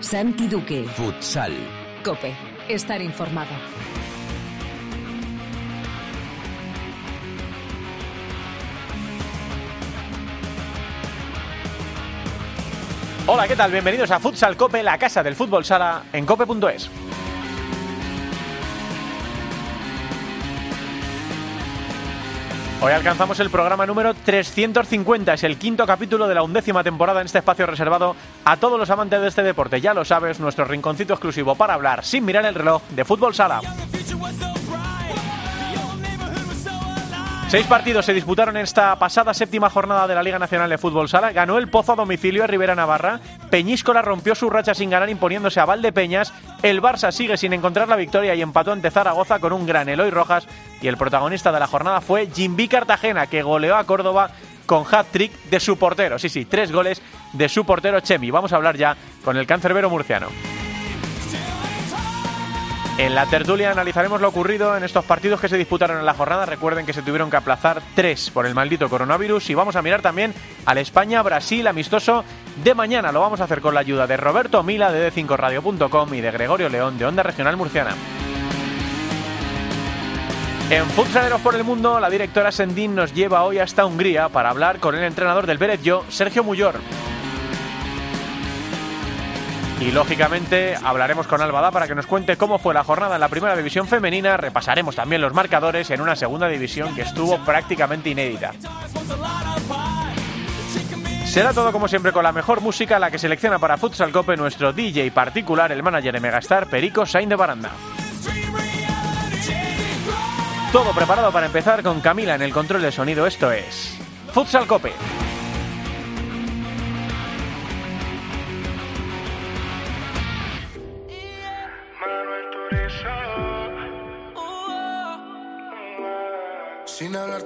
Santi Duque. Futsal. Cope. Estar informado. Hola, ¿qué tal? Bienvenidos a Futsal Cope, la casa del fútbol sala en cope.es. Hoy alcanzamos el programa número 350, es el quinto capítulo de la undécima temporada en este espacio reservado a todos los amantes de este deporte. Ya lo sabes, nuestro rinconcito exclusivo para hablar sin mirar el reloj de fútbol sala. Seis partidos se disputaron en esta pasada séptima jornada de la Liga Nacional de Fútbol Sala. Ganó el Pozo a domicilio a Rivera Navarra. Peñíscola rompió su racha sin ganar imponiéndose a Valdepeñas. El Barça sigue sin encontrar la victoria y empató ante Zaragoza con un gran Eloy Rojas. Y el protagonista de la jornada fue Jimby Cartagena, que goleó a Córdoba con hat-trick de su portero. Sí, sí, tres goles de su portero Chemi. Vamos a hablar ya con el cancerbero murciano. En la tertulia analizaremos lo ocurrido en estos partidos que se disputaron en la jornada. Recuerden que se tuvieron que aplazar tres por el maldito coronavirus. Y vamos a mirar también al España-Brasil amistoso de mañana. Lo vamos a hacer con la ayuda de Roberto Mila de D5Radio.com y de Gregorio León de Onda Regional Murciana. En Futsaleros por el Mundo, la directora Sendín nos lleva hoy hasta Hungría para hablar con el entrenador del Yo, Sergio Muyor. Y lógicamente hablaremos con Albada para que nos cuente cómo fue la jornada en la primera división femenina. Repasaremos también los marcadores en una segunda división que estuvo prácticamente inédita. Será todo como siempre con la mejor música, la que selecciona para Futsal Cope nuestro DJ particular, el manager de Megastar, Perico Sain de Baranda. Todo preparado para empezar con Camila en el control de sonido. Esto es Futsal Cope.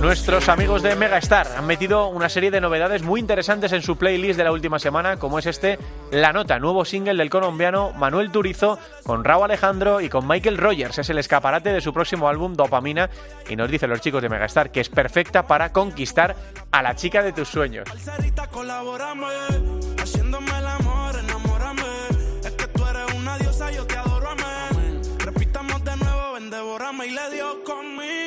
Nuestros amigos de Megastar han metido una serie de novedades muy interesantes en su playlist de la última semana, como es este La Nota, nuevo single del colombiano Manuel Turizo con Raúl Alejandro y con Michael Rogers. Es el escaparate de su próximo álbum Dopamina y nos dicen los chicos de Megastar que es perfecta para conquistar a la chica de tus sueños.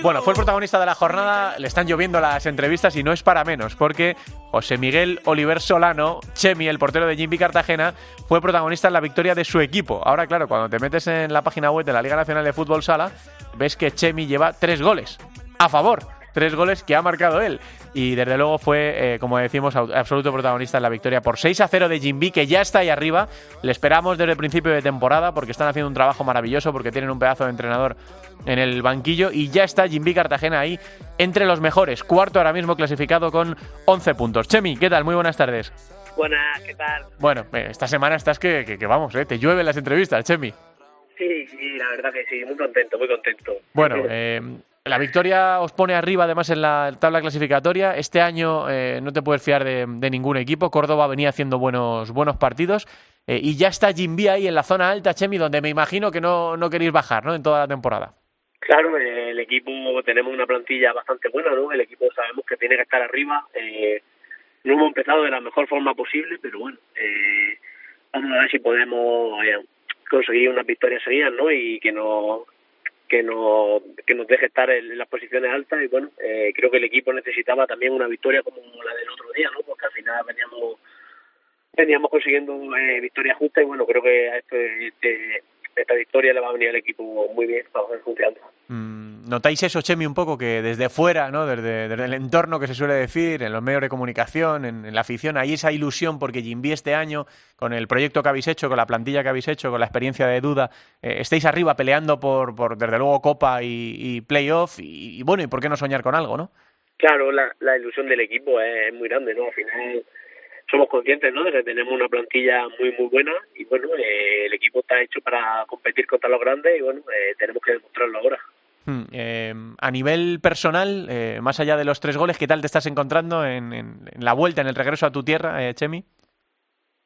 Bueno, fue el protagonista de la jornada, le están lloviendo las entrevistas y no es para menos, porque José Miguel Oliver Solano, Chemi, el portero de Jimmy Cartagena, fue protagonista en la victoria de su equipo. Ahora, claro, cuando te metes en la página web de la Liga Nacional de Fútbol Sala, ves que Chemi lleva tres goles a favor. Tres goles que ha marcado él. Y desde luego fue, eh, como decimos, absoluto protagonista en la victoria por 6 a 0 de Jimby, que ya está ahí arriba. Le esperamos desde el principio de temporada porque están haciendo un trabajo maravilloso, porque tienen un pedazo de entrenador en el banquillo. Y ya está Jimby Cartagena ahí entre los mejores. Cuarto ahora mismo clasificado con 11 puntos. Chemi, ¿qué tal? Muy buenas tardes. Buenas, ¿qué tal? Bueno, eh, esta semana estás que, que- que vamos, eh, te llueven las entrevistas, Chemi. Sí, sí, la verdad que sí, muy contento, muy contento. Bueno, eh, la victoria os pone arriba además en la tabla clasificatoria. Este año eh, no te puedes fiar de, ningún equipo. Córdoba venía haciendo buenos, buenos partidos. eh, y ya está Jimby ahí en la zona alta, Chemi, donde me imagino que no, no queréis bajar, ¿no? En toda la temporada. Claro, el equipo, tenemos una plantilla bastante buena, ¿no? El equipo sabemos que tiene que estar arriba. Eh, no hemos empezado de la mejor forma posible, pero bueno, eh, vamos a ver si podemos eh, conseguir unas victorias seguidas, ¿no? Y que nos que nos que nos deje estar en las posiciones altas y bueno eh, creo que el equipo necesitaba también una victoria como la del otro día no porque al final veníamos veníamos consiguiendo eh, victorias justas y bueno creo que a este, esta victoria le va a venir al equipo muy bien para confianza Mm, ¿Notáis eso, Chemi, un poco que desde fuera, ¿no? desde, desde el entorno que se suele decir, en los medios de comunicación, en, la afición, hay esa ilusión porque Jimby este año, con el proyecto que habéis hecho, con la plantilla que habéis hecho, con la experiencia de duda, eh, estéis arriba peleando por, por, desde luego, Copa y, y Playoff y, bueno, ¿y por qué no soñar con algo, no? Claro, la, la ilusión del equipo es muy grande, ¿no? Al final somos conscientes, ¿no? De que tenemos una plantilla muy, muy buena y, bueno, eh, el equipo está hecho para competir contra los grandes y, bueno, eh, tenemos que demostrarlo ahora. Hmm, eh, a nivel personal, eh, más allá de los tres goles, ¿qué tal te estás encontrando en, en- en la vuelta, en el regreso a tu tierra, eh, Chemi?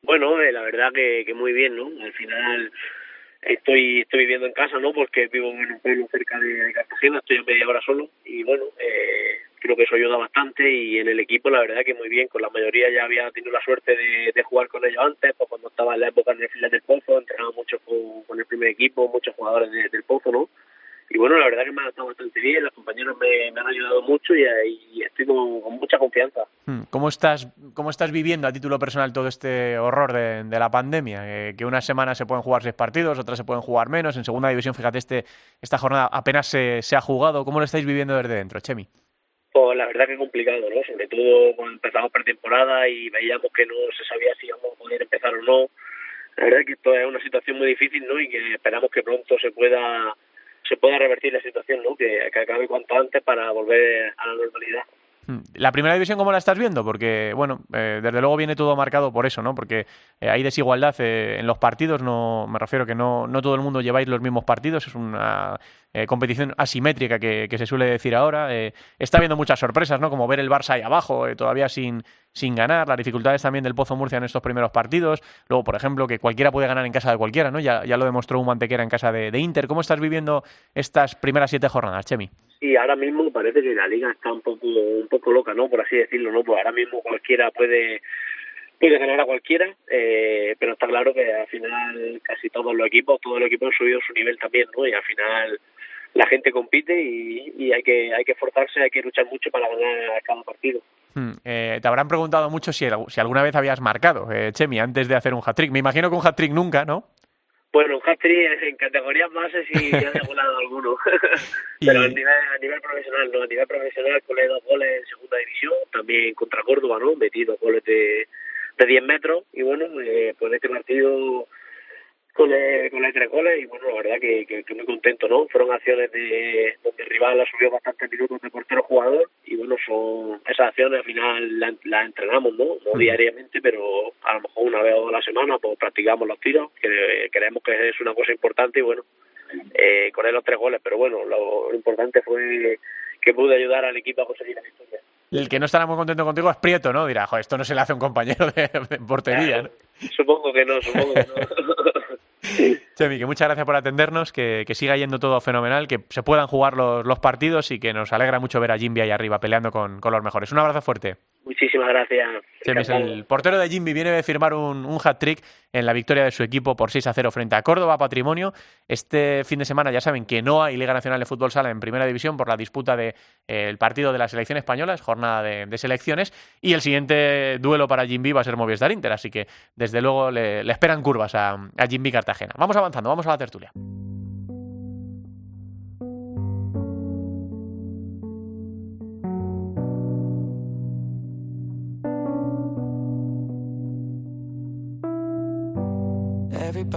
Bueno, eh, la verdad que, que muy bien, ¿no? Al final estoy estoy viviendo en casa, ¿no? Porque vivo en un pueblo cerca de, de Cartagena, estoy a media hora solo y bueno, eh, creo que eso ayuda bastante y en el equipo la verdad que muy bien, con la mayoría ya había tenido la suerte de, de jugar con ellos antes, pues cuando estaba en la época en el final del Pozo, entrenaba mucho con, con el primer equipo, muchos jugadores de- del Pozo, ¿no? Y bueno, la verdad que me ha estado bastante bien, los compañeros me, me han ayudado mucho y, y estoy con, con mucha confianza. Hmm, ¿Cómo estás, ¿Cómo estás viviendo a título personal todo este horror de, de la pandemia? Eh, que unas semanas se pueden jugar seis partidos, otras se pueden jugar menos. En segunda división, fíjate, este, esta jornada apenas se, se ha jugado. ¿Cómo lo estáis viviendo desde dentro, Chemi? Pues la verdad que complicado, ¿no? Sobre todo cuando empezamos pretemporada y veíamos que no se sabía si íbamos a poder empezar o no. La verdad que esto es una situación muy difícil, ¿no? Y que esperamos que pronto se pueda se pueda revertir la situación, ¿no? Que, que acabe cuanto antes para volver a la normalidad. Hmm, ¿La primera división cómo la estás viendo? Porque, bueno, eh, desde luego viene todo marcado por eso, ¿no? Porque eh, hay desigualdad eh, en los partidos, no me refiero que no, no todo el mundo lleváis los mismos partidos, es una eh, competición asimétrica que, se suele decir ahora. Está habiendo muchas sorpresas, ¿no? Como ver el Barça ahí abajo, todavía sin, sin ganar, las dificultades también del Pozo Murcia en estos primeros partidos. Luego, por ejemplo, que cualquiera puede ganar en casa de cualquiera, ¿no? Ya, ya lo demostró un Mantequera en casa de, de Inter. ¿Cómo estás viviendo estas primeras siete jornadas, Chemi? Y ahora mismo parece que la liga está un poco un poco loca, ¿no? Por así decirlo, ¿no? Pues ahora mismo cualquiera puede puede ganar a cualquiera, eh, pero está claro que al final casi todos los equipos, todos los equipos han subido su nivel también, ¿no? Y al final la gente compite y, hay que hay que esforzarse, hay que luchar mucho para ganar cada partido. Hmm, eh, te habrán preguntado mucho si, si alguna vez habías marcado, eh, Chemi, antes de hacer un hat-trick. Me imagino que un hat-trick nunca, ¿no? Bueno, hat-trick en categorías bases sí ya he volado alguno. Y- Pero a nivel, a nivel profesional, no. A nivel profesional colé dos goles en segunda división, también contra Córdoba, ¿no? Metí dos goles de, de 10 metros. Y bueno, eh, pues en este partido colé, colé tres goles y bueno, la verdad que, que, que muy contento, ¿no? Fueron acciones de donde el rival ha subido bastantes minutos de portero jugador y bueno, son esas acciones al final las las entrenamos, ¿no? No diariamente, pero a lo mejor una vez o dos a la semana pues practicamos los tiros, que creemos que es una cosa importante y bueno, eh, con él los tres goles, pero bueno, lo, lo importante fue que pude ayudar al equipo a conseguir la victoria. El que no estará muy contento contigo es Prieto, ¿no? Dirá, joder, esto no se le hace a un compañero de, de portería. ¿no? Supongo que no, supongo que no. Chemi, que muchas gracias por atendernos, que, que siga yendo todo fenomenal, que se puedan jugar los, los partidos y que nos alegra mucho ver a Jimby ahí arriba peleando con, con los mejores. Un abrazo fuerte. Muchísimas gracias. El portero de Jimby, viene de firmar un, un hat-trick en la victoria de su equipo por 6 a 0 frente a Córdoba Patrimonio. Este fin de semana ya saben que no hay Liga Nacional de Fútbol Sala en Primera División por la disputa del de, eh, el partido de la selección española, es jornada de, de, selecciones, y el siguiente duelo para Jimby va a ser Movistar Inter, así que desde luego le, le esperan curvas a, a Cartagena. Vamos avanzando, vamos a la tertulia.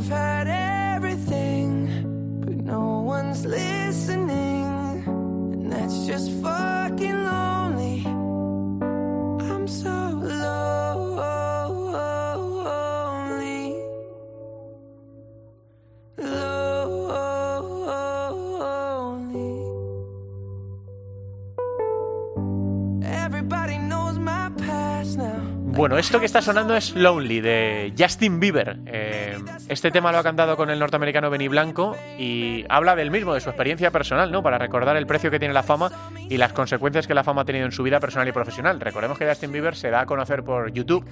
I've had esto que está sonando es Lonely de Justin Bieber. Eh, este tema lo ha cantado con el norteamericano Benny Blanco y habla del mismo, de su experiencia personal, ¿no? Para recordar el precio que tiene la fama y las consecuencias que la fama ha tenido en su vida personal y profesional. Recordemos que Justin Bieber se da a conocer por YouTube,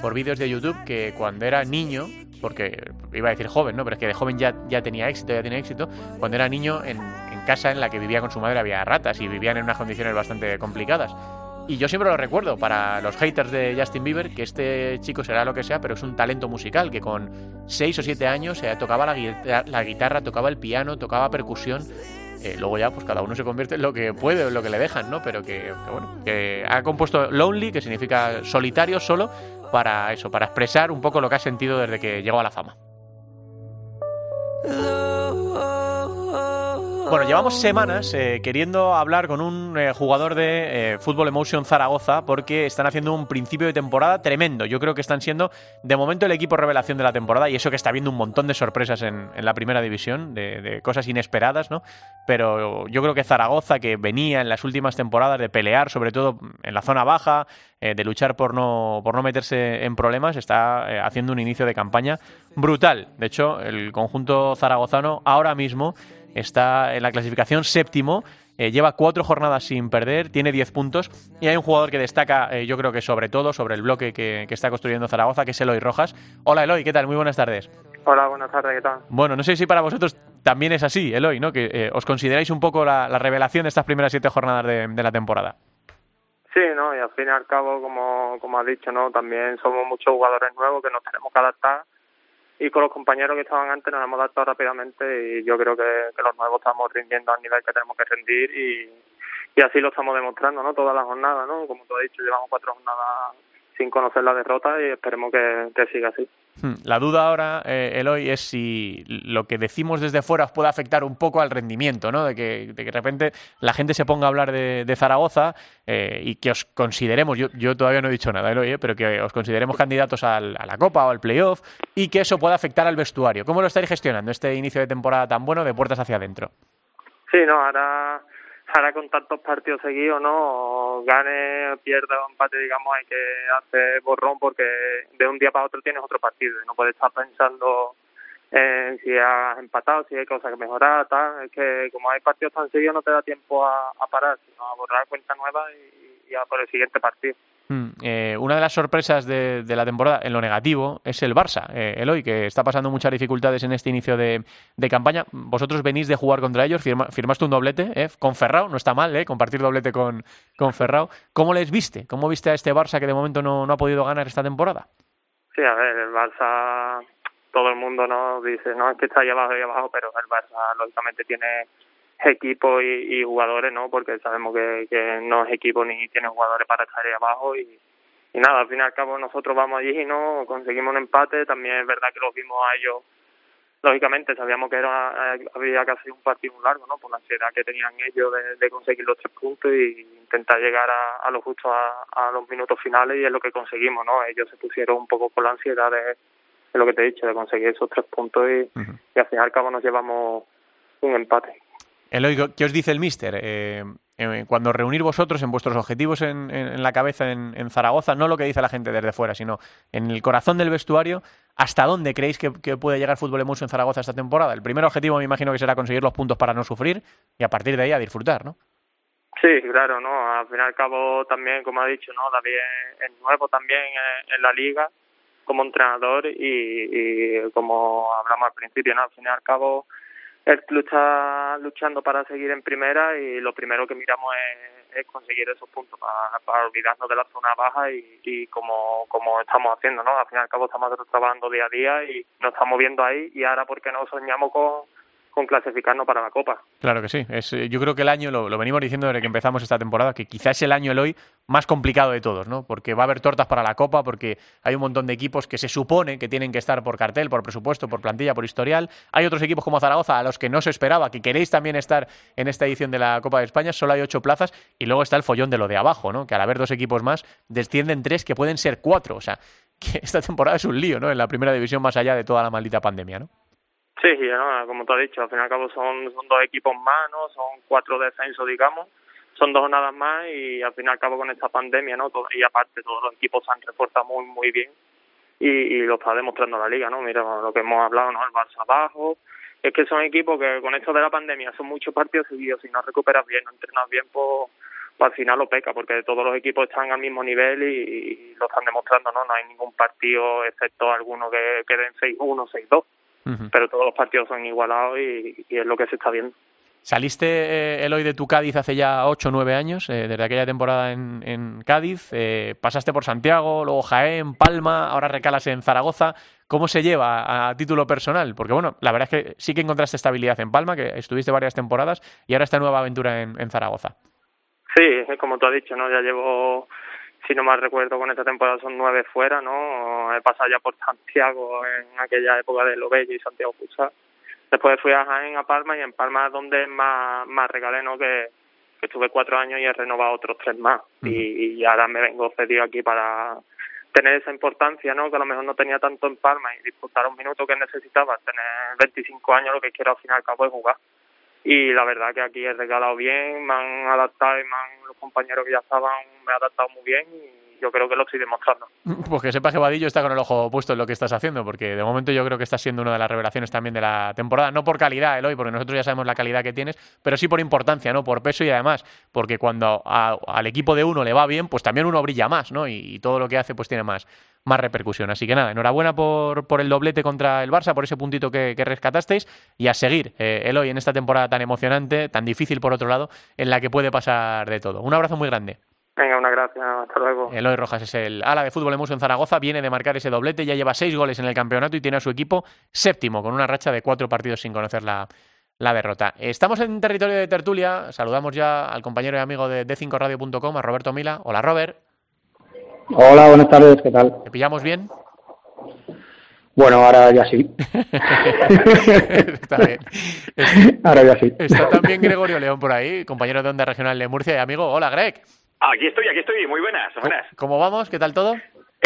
por vídeos de YouTube, que cuando era niño, porque iba a decir joven, ¿no? Pero es que de joven ya, ya tenía éxito, ya tenía éxito. Cuando era niño, en, en casa en la que vivía con su madre había ratas y vivían en unas condiciones bastante complicadas. Y yo siempre lo recuerdo para los haters de Justin Bieber, que este chico será lo que sea, pero es un talento musical, que con 6 o 7 años eh, tocaba la, guitarra, tocaba el piano, tocaba percusión. Eh, luego ya, pues cada uno se convierte en lo que puede en lo que le dejan, ¿no? Pero que, que, bueno, que ha compuesto Lonely, que significa solitario, solo, para eso, para expresar un poco lo que ha sentido desde que llegó a la fama. Bueno, llevamos semanas eh, queriendo hablar con un eh, jugador de eh, Fútbol Emotion Zaragoza porque están haciendo un principio de temporada tremendo. Yo creo que están siendo de momento el equipo revelación de la temporada y eso que está viendo un montón de sorpresas en, la primera división, de, de, cosas inesperadas, ¿no? Pero yo creo que Zaragoza, que venía en las últimas temporadas de pelear, sobre todo en la zona baja, de luchar por no, por no meterse en problemas, está haciendo un inicio de campaña brutal. De hecho, el conjunto zaragozano ahora mismo está en la clasificación séptimo. Eh, lleva cuatro jornadas sin perder, tiene diez puntos y hay un jugador que destaca, eh, yo creo que sobre todo, sobre el bloque que, está construyendo Zaragoza, que es Eloy Rojas. Hola Eloy, ¿qué tal? Muy buenas tardes. Hola, buenas tardes, ¿qué tal? Bueno, no sé si para vosotros también es así, Eloy, ¿no? Que eh, os consideráis un poco la, revelación de estas primeras siete jornadas de, la temporada. Sí, ¿no? Y al fin y al cabo, como, como has dicho, ¿no? También somos muchos jugadores nuevos que nos tenemos que adaptar y con los compañeros que estaban antes nos hemos adaptado rápidamente y yo creo que, los nuevos estamos rindiendo al nivel que tenemos que rendir y, y así lo estamos demostrando, ¿no? Toda la jornada, ¿no? Como tú has dicho, llevamos cuatro jornadas sin conocer la derrota y esperemos que, siga así. Hmm. La duda ahora, eh, Eloy, es si lo que decimos desde fuera os puede afectar un poco al rendimiento, ¿no? De que de, que de repente la gente se ponga a hablar de, Zaragoza eh, y que os consideremos, yo, yo todavía no he dicho nada, Eloy, eh, pero que os consideremos candidatos a la Copa o al Playoff y que eso pueda afectar al vestuario. ¿Cómo lo estáis gestionando este inicio de temporada tan bueno de puertas hacia adentro? Sí, no, ahora ahora con tantos partidos seguidos, ¿no? Gane, pierda o empate, digamos, hay que hacer borrón porque de un día para otro tienes otro partido y no puedes estar pensando en si has empatado, si hay cosas que mejorar, tal. Es que como hay partidos tan seguidos no te da tiempo a, parar, sino a borrar cuenta nueva y, y a por el siguiente partido. Mm, eh, una de las sorpresas de, la temporada, en lo negativo, es el Barça, eh, Eloy, que está pasando muchas dificultades en este inicio de, campaña. Vosotros venís de jugar contra ellos, firmaste un doblete eh, con Ferrao, no está mal eh, compartir doblete con, con Ferrao. ¿Cómo les viste? ¿Cómo viste a este Barça que de momento no, no ha podido ganar esta temporada? Sí, a ver, el Barça, todo el mundo nos dice, no es que está ahí abajo y abajo, pero el Barça lógicamente tiene equipo y, jugadores, ¿no? Porque sabemos que, que no es equipo ni tiene jugadores para estar ahí abajo y, y nada, al fin y al cabo nosotros vamos allí y no conseguimos un empate, también es verdad que los vimos a ellos, lógicamente sabíamos que era había casi un partido largo, ¿no? Por la ansiedad que tenían ellos de, conseguir los tres puntos y intentar llegar a, a lo justo a, los minutos finales y es lo que conseguimos, ¿no? Ellos se pusieron un poco con la ansiedad de, lo que te he dicho, de conseguir esos tres puntos y, y al fin y al cabo nos llevamos un empate. Eloy, ¿qué os dice el míster? Eh, eh, cuando reunir vosotros en vuestros objetivos en, la cabeza en, Zaragoza, no lo que dice la gente desde fuera, sino en el corazón del vestuario, ¿hasta dónde creéis que, puede llegar Fútbol Emotion en Zaragoza esta temporada? El primer objetivo me imagino que será conseguir los puntos para no sufrir y a partir de ahí a disfrutar, ¿no? Sí, claro, ¿no? Al fin y al cabo también, como ha dicho, ¿no? David es nuevo también en, la liga como entrenador y, y como hablamos al principio, ¿no? Al fin y al cabo el club está luchando para seguir en primera y lo primero que miramos es, conseguir esos puntos para, olvidarnos de la zona baja y, como, como estamos haciendo, ¿no? Al fin y al cabo estamos trabajando día a día y nos estamos viendo ahí y ahora porque no soñamos con, con clasificarnos para la Copa. Claro que sí. Es, eh, yo creo que el año, lo, venimos diciendo desde que empezamos esta temporada, que quizás es el año el hoy más complicado de todos, ¿no? Porque va a haber tortas para la Copa, porque hay un montón de equipos que se supone que tienen que estar por cartel, por presupuesto, por plantilla, por historial. Hay otros equipos como Zaragoza a los que no se esperaba, que queréis también estar en esta edición de la Copa de España. Solo hay ocho plazas y luego está el follón de lo de abajo, ¿no? Que al haber dos equipos más, descienden tres que pueden ser cuatro. O sea, que esta temporada es un lío, ¿no? En la primera división más allá de toda la maldita pandemia, ¿no? Sí, ¿no? como tú has dicho, al fin y al cabo son, son dos equipos más, ¿no? Son cuatro descensos, digamos. Son dos nada más y al fin y al cabo con esta pandemia, ¿no? y aparte todos los equipos se han reforzado muy, muy bien y, y lo está demostrando la liga, ¿no? Mira lo que hemos hablado, ¿no? El Barça abajo. Es que son equipos que con esto de la pandemia son muchos partidos seguidos. Si no recuperas bien, no entrenas bien, pues, pues, al final lo peca, porque todos los equipos están al mismo nivel y, lo están demostrando, ¿no? No hay ningún partido, excepto alguno que queden 6-1, 6-2 pero todos los partidos son igualados y, es lo que se está viendo. Saliste, eh, Eloy, de tu Cádiz hace ya 8 o 9 años, eh, desde aquella temporada en, en Cádiz. eh, pasaste por Santiago, luego Jaén, Palma, ahora recalas en Zaragoza. ¿Cómo se lleva a título personal? Porque, bueno, la verdad es que sí que encontraste estabilidad en Palma, que estuviste varias temporadas, y ahora esta nueva aventura en, en Zaragoza. Sí, como tú has dicho, ¿no? Ya llevo, si no mal recuerdo, con esta temporada son nueve fuera, ¿no? He pasado ya por Santiago en aquella época de Lobello y Santiago Futsal. Después fui a Jaén, a Palma, y en Palma es donde más, más regalé, ¿no? Que, que estuve cuatro años y he renovado otros tres más. y, y ahora me vengo cedido aquí para tener esa importancia, ¿no? Que a lo mejor no tenía tanto en Palma y disputar un minuto que necesitaba, tener 25 años, lo que quiero al final y al cabo es jugar. Y la verdad que aquí he regalado bien, me han adaptado y me han, los compañeros que ya estaban me han adaptado muy bien y yo creo que lo estoy demostrando. Pues que sepas que Vadillo está con el ojo puesto en lo que estás haciendo, porque de momento yo creo que estás siendo una de las revelaciones también de la temporada, no por calidad, Eloy, porque nosotros ya sabemos la calidad que tienes, pero sí por importancia, ¿no? Por peso y además, porque cuando a- al equipo de uno le va bien, pues también uno brilla más, ¿no? Y, y todo lo que hace pues tiene más, más repercusión. Así que nada, enhorabuena por, por el doblete contra el Barça, por ese puntito que, que rescatasteis y a seguir, eh, Eloy, en esta temporada tan emocionante, tan difícil por otro lado, en la que puede pasar de todo. Un abrazo muy grande. Venga, una gracias, hasta luego. Eloy Rojas es el ala de fútbol Emuso en Zaragoza, viene de marcar ese doblete, ya lleva seis goles en el campeonato y tiene a su equipo séptimo, con una racha de cuatro partidos sin conocer la, la derrota. Estamos en territorio de tertulia, saludamos ya al compañero y amigo de d5radio.com, a Roberto Mila. Hola Robert, Hola, buenas tardes, ¿qué tal? ¿te pillamos bien? Bueno, ahora ya sí. Está bien. Ahora ya sí. Está también Gregorio León por ahí, compañero de Onda Regional de Murcia y amigo. Hola Greg, Aquí estoy, aquí estoy. Muy buenas, buenas. ¿cómo vamos? ¿Qué tal todo?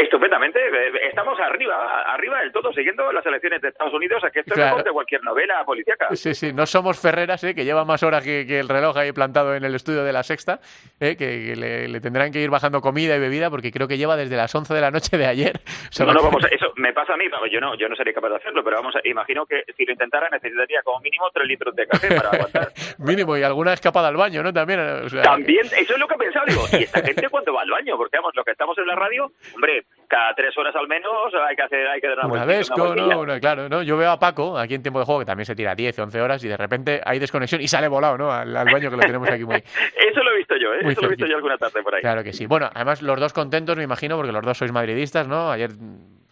Estupendamente. eh, Estamos arriba, arriba del todo, siguiendo las elecciones de Estados Unidos. Aquí esto es Claro. mejor de cualquier novela policíaca. Sí, sí, no somos Ferreras, ¿eh? que lleva más horas que, que el reloj ahí plantado en el estudio de la sexta, ¿eh? que, que le, le tendrán que ir bajando comida y bebida porque creo que lleva desde las 11 de la noche de ayer. No, no, vamos, a- eso me pasa a mí, yo no, yo no sería capaz de hacerlo, pero vamos, a- imagino que si lo intentara necesitaría como mínimo tres litros de café para aguantar. Mínimo, y alguna escapada al baño, ¿no? También. o sea, También, eso es lo que he pensado, digo, ¿y esta gente cuando va al baño? Porque vamos, lo que estamos en la radio, hombre, cada tres horas al menos hay que hacer, hay que dar una, Una desco, una. ¿no? Claro, ¿no? Yo veo a Paco aquí en tiempo de juego que también se tira 10, 11 horas y de repente hay desconexión y sale volado, ¿no? Al, al baño que lo tenemos aquí muy. Eso lo he visto yo, ¿eh? Eso lo he visto yo alguna tarde por ahí. Claro que sí. Bueno, además los dos contentos, me imagino, porque los dos sois madridistas, ¿no? Ayer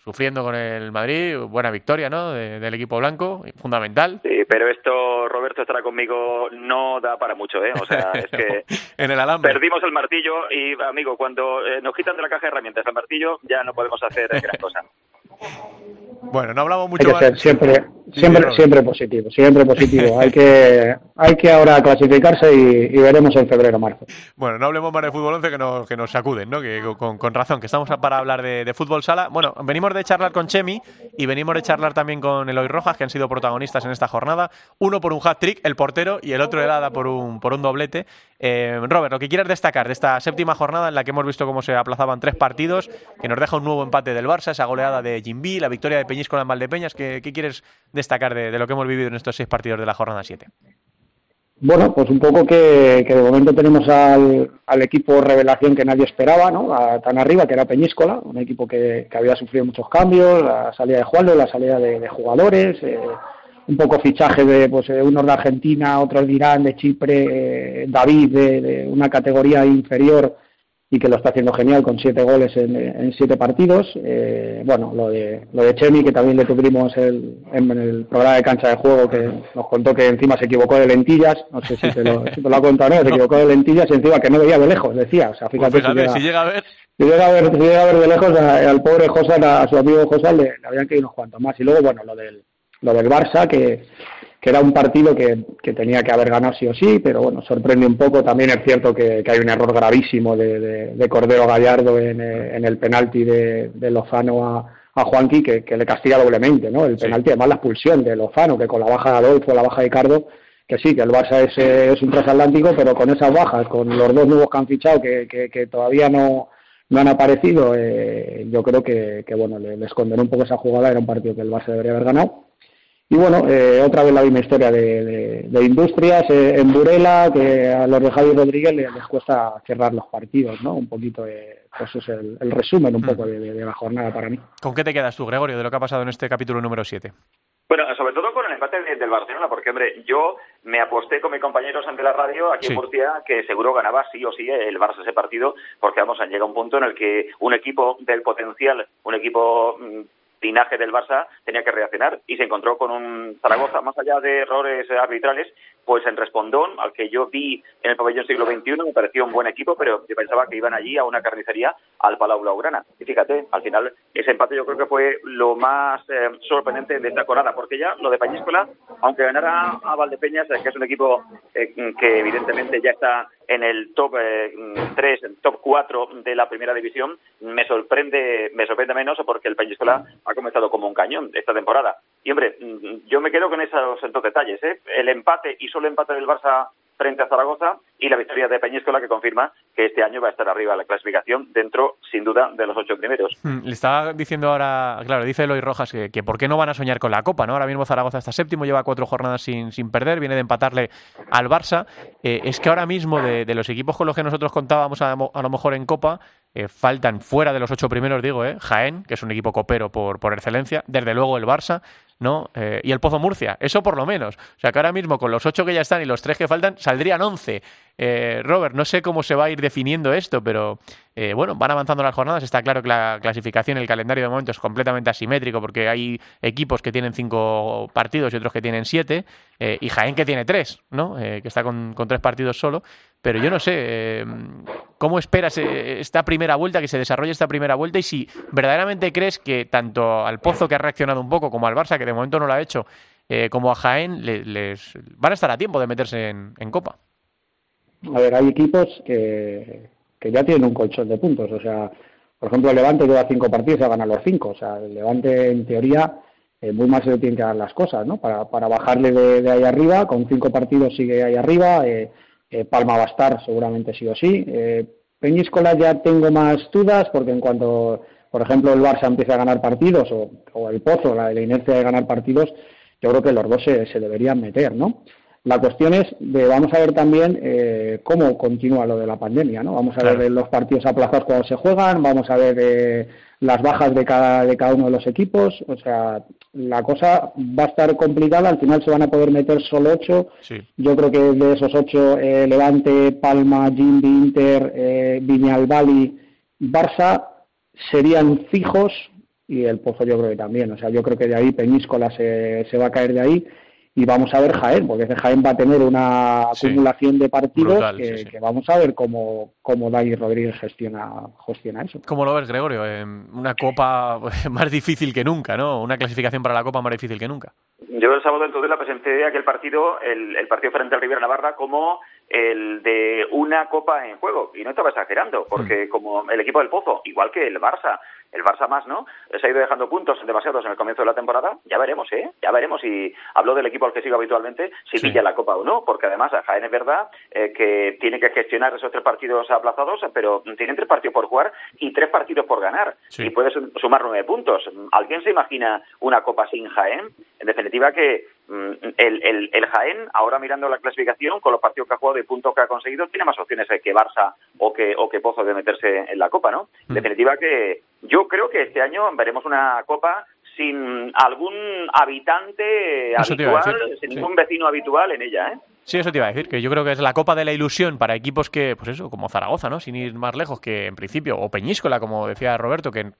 sufriendo con el Madrid, buena victoria, ¿no? De- del equipo blanco, fundamental. Sí, pero esto, Roberto estará conmigo, no da para mucho, ¿eh? O sea, es que en el alambre. perdimos el martillo y, amigo, cuando eh, nos quitan de la caja de herramientas el martillo, ya no podemos hacer gran cosa. Bueno, no hablamos Hay mucho que más. ser siempre, siempre, siempre positivo, siempre positivo. Hay que, hay que ahora clasificarse y, y veremos en febrero marzo. Bueno, no hablemos más de fútbol 11 que nos, que nos sacuden, ¿no? Que con, con razón, que estamos para hablar de, de fútbol sala. Bueno, venimos de charlar con Chemi y venimos de charlar también con Eloy Rojas, que han sido protagonistas en esta jornada. Uno por un hat-trick, el portero, y el otro el hada por un, por un doblete. Eh, Robert, lo que quieras destacar de esta séptima jornada en la que hemos visto cómo se aplazaban tres partidos, que nos deja un nuevo empate del Barça, esa goleada de Jimby, la victoria de Peñíscola en Valdepeñas. ¿Qué, quieres destacar de, lo que hemos vivido en estos seis partidos de la jornada 7? Bueno, pues un poco que, de momento tenemos al, equipo revelación que nadie esperaba, ¿no? Tan arriba, que era Peñíscola, un equipo que, que había sufrido muchos cambios, la salida de Juanlo, la salida de, de jugadores, eh, un poco fichaje de pues eh, unos de Argentina, otros de Irán, de Chipre, eh, David de, de una categoría inferior y que lo está haciendo genial con siete goles en, en siete partidos. Eh, bueno, lo de, lo de Chemi, que también le tuvimos el, en el programa de cancha de juego, que nos contó que encima se equivocó de lentillas, no sé si te lo, si te lo ha contado, ¿no? se equivocó de lentillas y encima que no veía de lejos, decía. O sea, Pues fíjate, si fíjate, llega- si llega a ver. si llega a ver, si llega a ver de lejos a- al pobre José, a su amigo José, le, le habían caído unos cuantos más. Y luego, bueno, lo del, lo del Barça, que, que era un partido que, que tenía que haber ganado sí o sí, pero bueno, sorprende un poco. También es cierto que, que hay un error gravísimo de, de, de Cordero Gallardo en, eh, en el penalti de, de Lozano a, a Juanqui, que, que le castiga doblemente, ¿no? El Sí. penalti, además la expulsión de Lozano, que con la baja de Adolfo, la baja de Cardo, que sí, que el Barça es, eh, es un transatlántico, pero con esas bajas, con los dos nuevos que han fichado, que, todavía no, no han aparecido, eh, yo creo que, que bueno, le, les condenó un poco esa jugada, era un partido que el Barça debería haber ganado. Y bueno, eh, otra vez la misma historia de, de- de Industrias eh, en Burela, que a los de Javi Rodríguez les, les cuesta cerrar los partidos, ¿no? Un poquito, eh, pues es el, el resumen un poco de, de- de la jornada para mí. ¿Con qué te quedas tú, Gregorio, de lo que ha pasado en este capítulo número 7? Bueno, sobre todo con el empate de- del Barcelona, porque, hombre, yo me aposté con mis compañeros ante la radio aquí Sí. en Murcia que seguro ganaba sí o sí el Barça ese partido, porque vamos, han llegado a un punto en el que un equipo del potencial, un equipo mm, linaje del Barça tenía que reaccionar y se encontró con un Zaragoza, más allá de errores arbitrales, pues en Respondón, al que yo vi en el pabellón siglo XXI, me pareció un buen equipo, pero yo pensaba que iban allí a una carnicería al Palau Blaugrana. Y fíjate, al final ese empate yo creo que fue lo más eh, sorprendente de esta jornada, porque ya lo de Pañíscola, aunque ganara a Valdepeñas, eh, que es un equipo eh, que evidentemente ya está en el top 3, en top 4 de la primera división, me sorprende, me sorprende menos porque el Peñíscola ha comenzado como un cañón esta temporada. Y hombre, mm, yo me quedo con esos dos detalles, ¿eh? el empate y solo empate del Barça frente a Zaragoza y la victoria de Peñíscola que confirma que este año va a estar arriba la clasificación dentro, sin duda, de los ocho primeros. Mm, Le estaba diciendo ahora, claro, dice Eloy Rojas que, que por qué no van a soñar con la Copa, ¿no? Ahora mismo Zaragoza está séptimo, lleva cuatro jornadas sin, sin perder, viene de empatarle al Barça. Eh, es que ahora mismo de, de los equipos con los que nosotros contábamos a, a lo mejor en Copa, eh, faltan fuera de los ocho primeros, digo, eh, Jaén, que es un equipo copero por, por excelencia, desde luego el Barça, ¿no? Eh, y el Pozo Murcia, eso por lo menos. O sea que ahora mismo con los ocho que ya están y los tres que faltan, saldrían once. Eh, Robert, no sé cómo se va a ir definiendo esto, pero eh, bueno, van avanzando las jornadas. Está claro que la clasificación, el calendario de momento es completamente asimétrico porque hay equipos que tienen cinco partidos y otros que tienen siete, y Jaén que tiene tres, ¿no? Que está con, con tres partidos solo. Pero yo no sé, eh, ¿cómo esperas eh, esta primera vuelta, que se desarrolle esta primera vuelta? Y si verdaderamente crees que tanto al Pozo, que ha reaccionado un poco, como al Barça, que de momento no lo ha hecho, eh, como a Jaén, le- les van a estar a tiempo de meterse en, en Copa. A ver, hay equipos que, que ya tienen un colchón de puntos. O sea, por ejemplo, el Levante lleva cinco partidos y ha ganado los cinco. O sea, el Levante, en teoría, muy mal se le tienen que dar las cosas, ¿no? Para, para bajarle de, de ahí arriba. Con cinco partidos sigue ahí arriba. eh, eh, Palma va a estar seguramente sí o sí. Eh, Peñíscola ya tengo más dudas porque en cuanto, por ejemplo, el Barça empieza a ganar partidos o, o el Pozo, la, la inercia de ganar partidos, yo creo que los dos se, se deberían meter, ¿no? La cuestión es de vamos a ver también eh, cómo continúa lo de la pandemia, ¿no? Vamos a Claro. ver los partidos aplazados cuando se juegan, vamos a ver eh, las bajas de cada de cada uno de los equipos, o sea, la cosa va a estar complicada. Al final se van a poder meter solo ocho. Sí. Yo creo que de esos ocho, eh, Levante, Palma, Gimbi, Inter, eh, Viñalbali, Barça serían fijos y el Pozo yo creo que también. O sea, yo creo que de ahí Peñíscola se, se va a caer de ahí y vamos a ver Jaén, porque ese Jaén va a tener una Sí. acumulación de partidos Brutal, que, sí, sí. que vamos a ver cómo, cómo Dani Rodríguez gestiona, gestiona eso. ¿Cómo lo ves, Gregorio? Eh, una Copa más difícil que nunca, ¿no? Una clasificación para la Copa más difícil que nunca. Yo el sábado entonces la presenté aquel partido, el, el partido frente al Rivera Navarra, como el de una copa en juego. Y no estaba exagerando, porque como el equipo del Pozo, igual que el Barça, el Barça más, ¿no? Se ha ido dejando puntos demasiados en el comienzo de la temporada. Ya veremos, ¿eh? Ya veremos. Y hablo del equipo al que sigo habitualmente, si Sí. pilla la copa o no, porque además a Jaén es verdad eh, que tiene que gestionar esos tres partidos aplazados, pero tienen tres partidos por jugar y tres partidos por ganar. Sí. Y puede sum- sumar nueve puntos. ¿Alguien se imagina una copa sin Jaén? En definitiva que mm, el, el, el Jaén, ahora mirando la clasificación, con los partidos que ha jugado y puntos que ha conseguido, tiene más opciones que Barça o que, o que Pozo de meterse en la copa, ¿no? En Mm. definitiva que yo creo que este año veremos una copa sin algún habitante Eso habitual, sin sí. ningún vecino habitual en ella, ¿eh? Sí, eso te iba a decir, que yo creo que es la Copa de la Ilusión para equipos que, pues eso, como Zaragoza, ¿no? Sin ir más lejos, que en principio, o Peñíscola, como decía Roberto, que,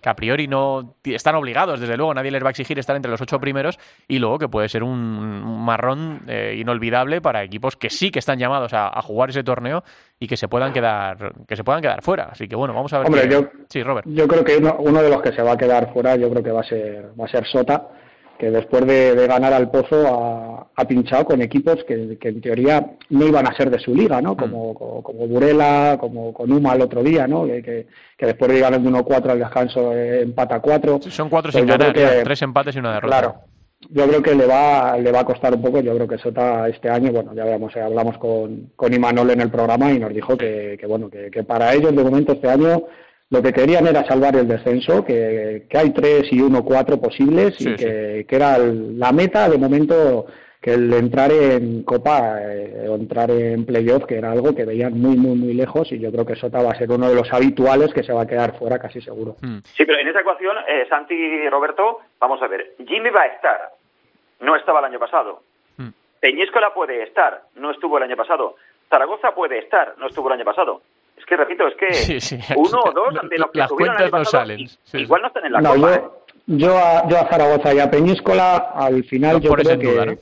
que a priori no están obligados, desde luego, nadie les va a exigir estar entre los ocho primeros, y luego que puede ser un, un marrón eh, inolvidable para equipos que sí que están llamados a, a jugar ese torneo y que se puedan quedar, que se puedan quedar fuera. Así que bueno, vamos a ver. Hombre, qué- yo- Sí, Robert. Yo creo que uno, uno de los que se va a quedar fuera, yo creo que va a ser, va a ser Sota, que después de, de ganar al Pozo ha, ha pinchado con equipos que, que en teoría no iban a ser de su liga, ¿no? Como, como, como Burela, como con Uma el otro día, ¿no? Que, que, que después de ganando 1-4 al descanso eh, empata 4. Son cuatro Pues sin ganar, que- tres empates y una derrota. Claro. Yo creo que le va, le va a costar un poco. Yo creo que Sota este año, bueno, ya veamos, eh, hablamos con, con Imanol en el programa y nos dijo que, que bueno, que, que para ellos de momento este año lo que querían era salvar el descenso, que, que hay tres y uno cuatro posibles Sí, y que, que era el- la meta de momento que el entrar en Copa eh, o entrar en playoff, que era algo que veían muy, muy, muy lejos y yo creo que Sota va a ser uno de los habituales que se va a quedar fuera casi seguro. Mm. Sí, pero en esa ecuación, eh, Santi y Roberto, vamos a ver, Jimmy va a estar. No estaba el año pasado. Mm. Peñíscola puede estar, no estuvo el año pasado. Zaragoza puede estar, no estuvo el año pasado. Es que repito, es que Sí, sí. uno o dos de los que Las estuvieron el año cuentas no pasado, salen. Sí, igual no están en la No, copa. ¿eh? yo, yo, a, yo a Zaragoza y a Peñíscola, al final yo creo que, duda, ¿no?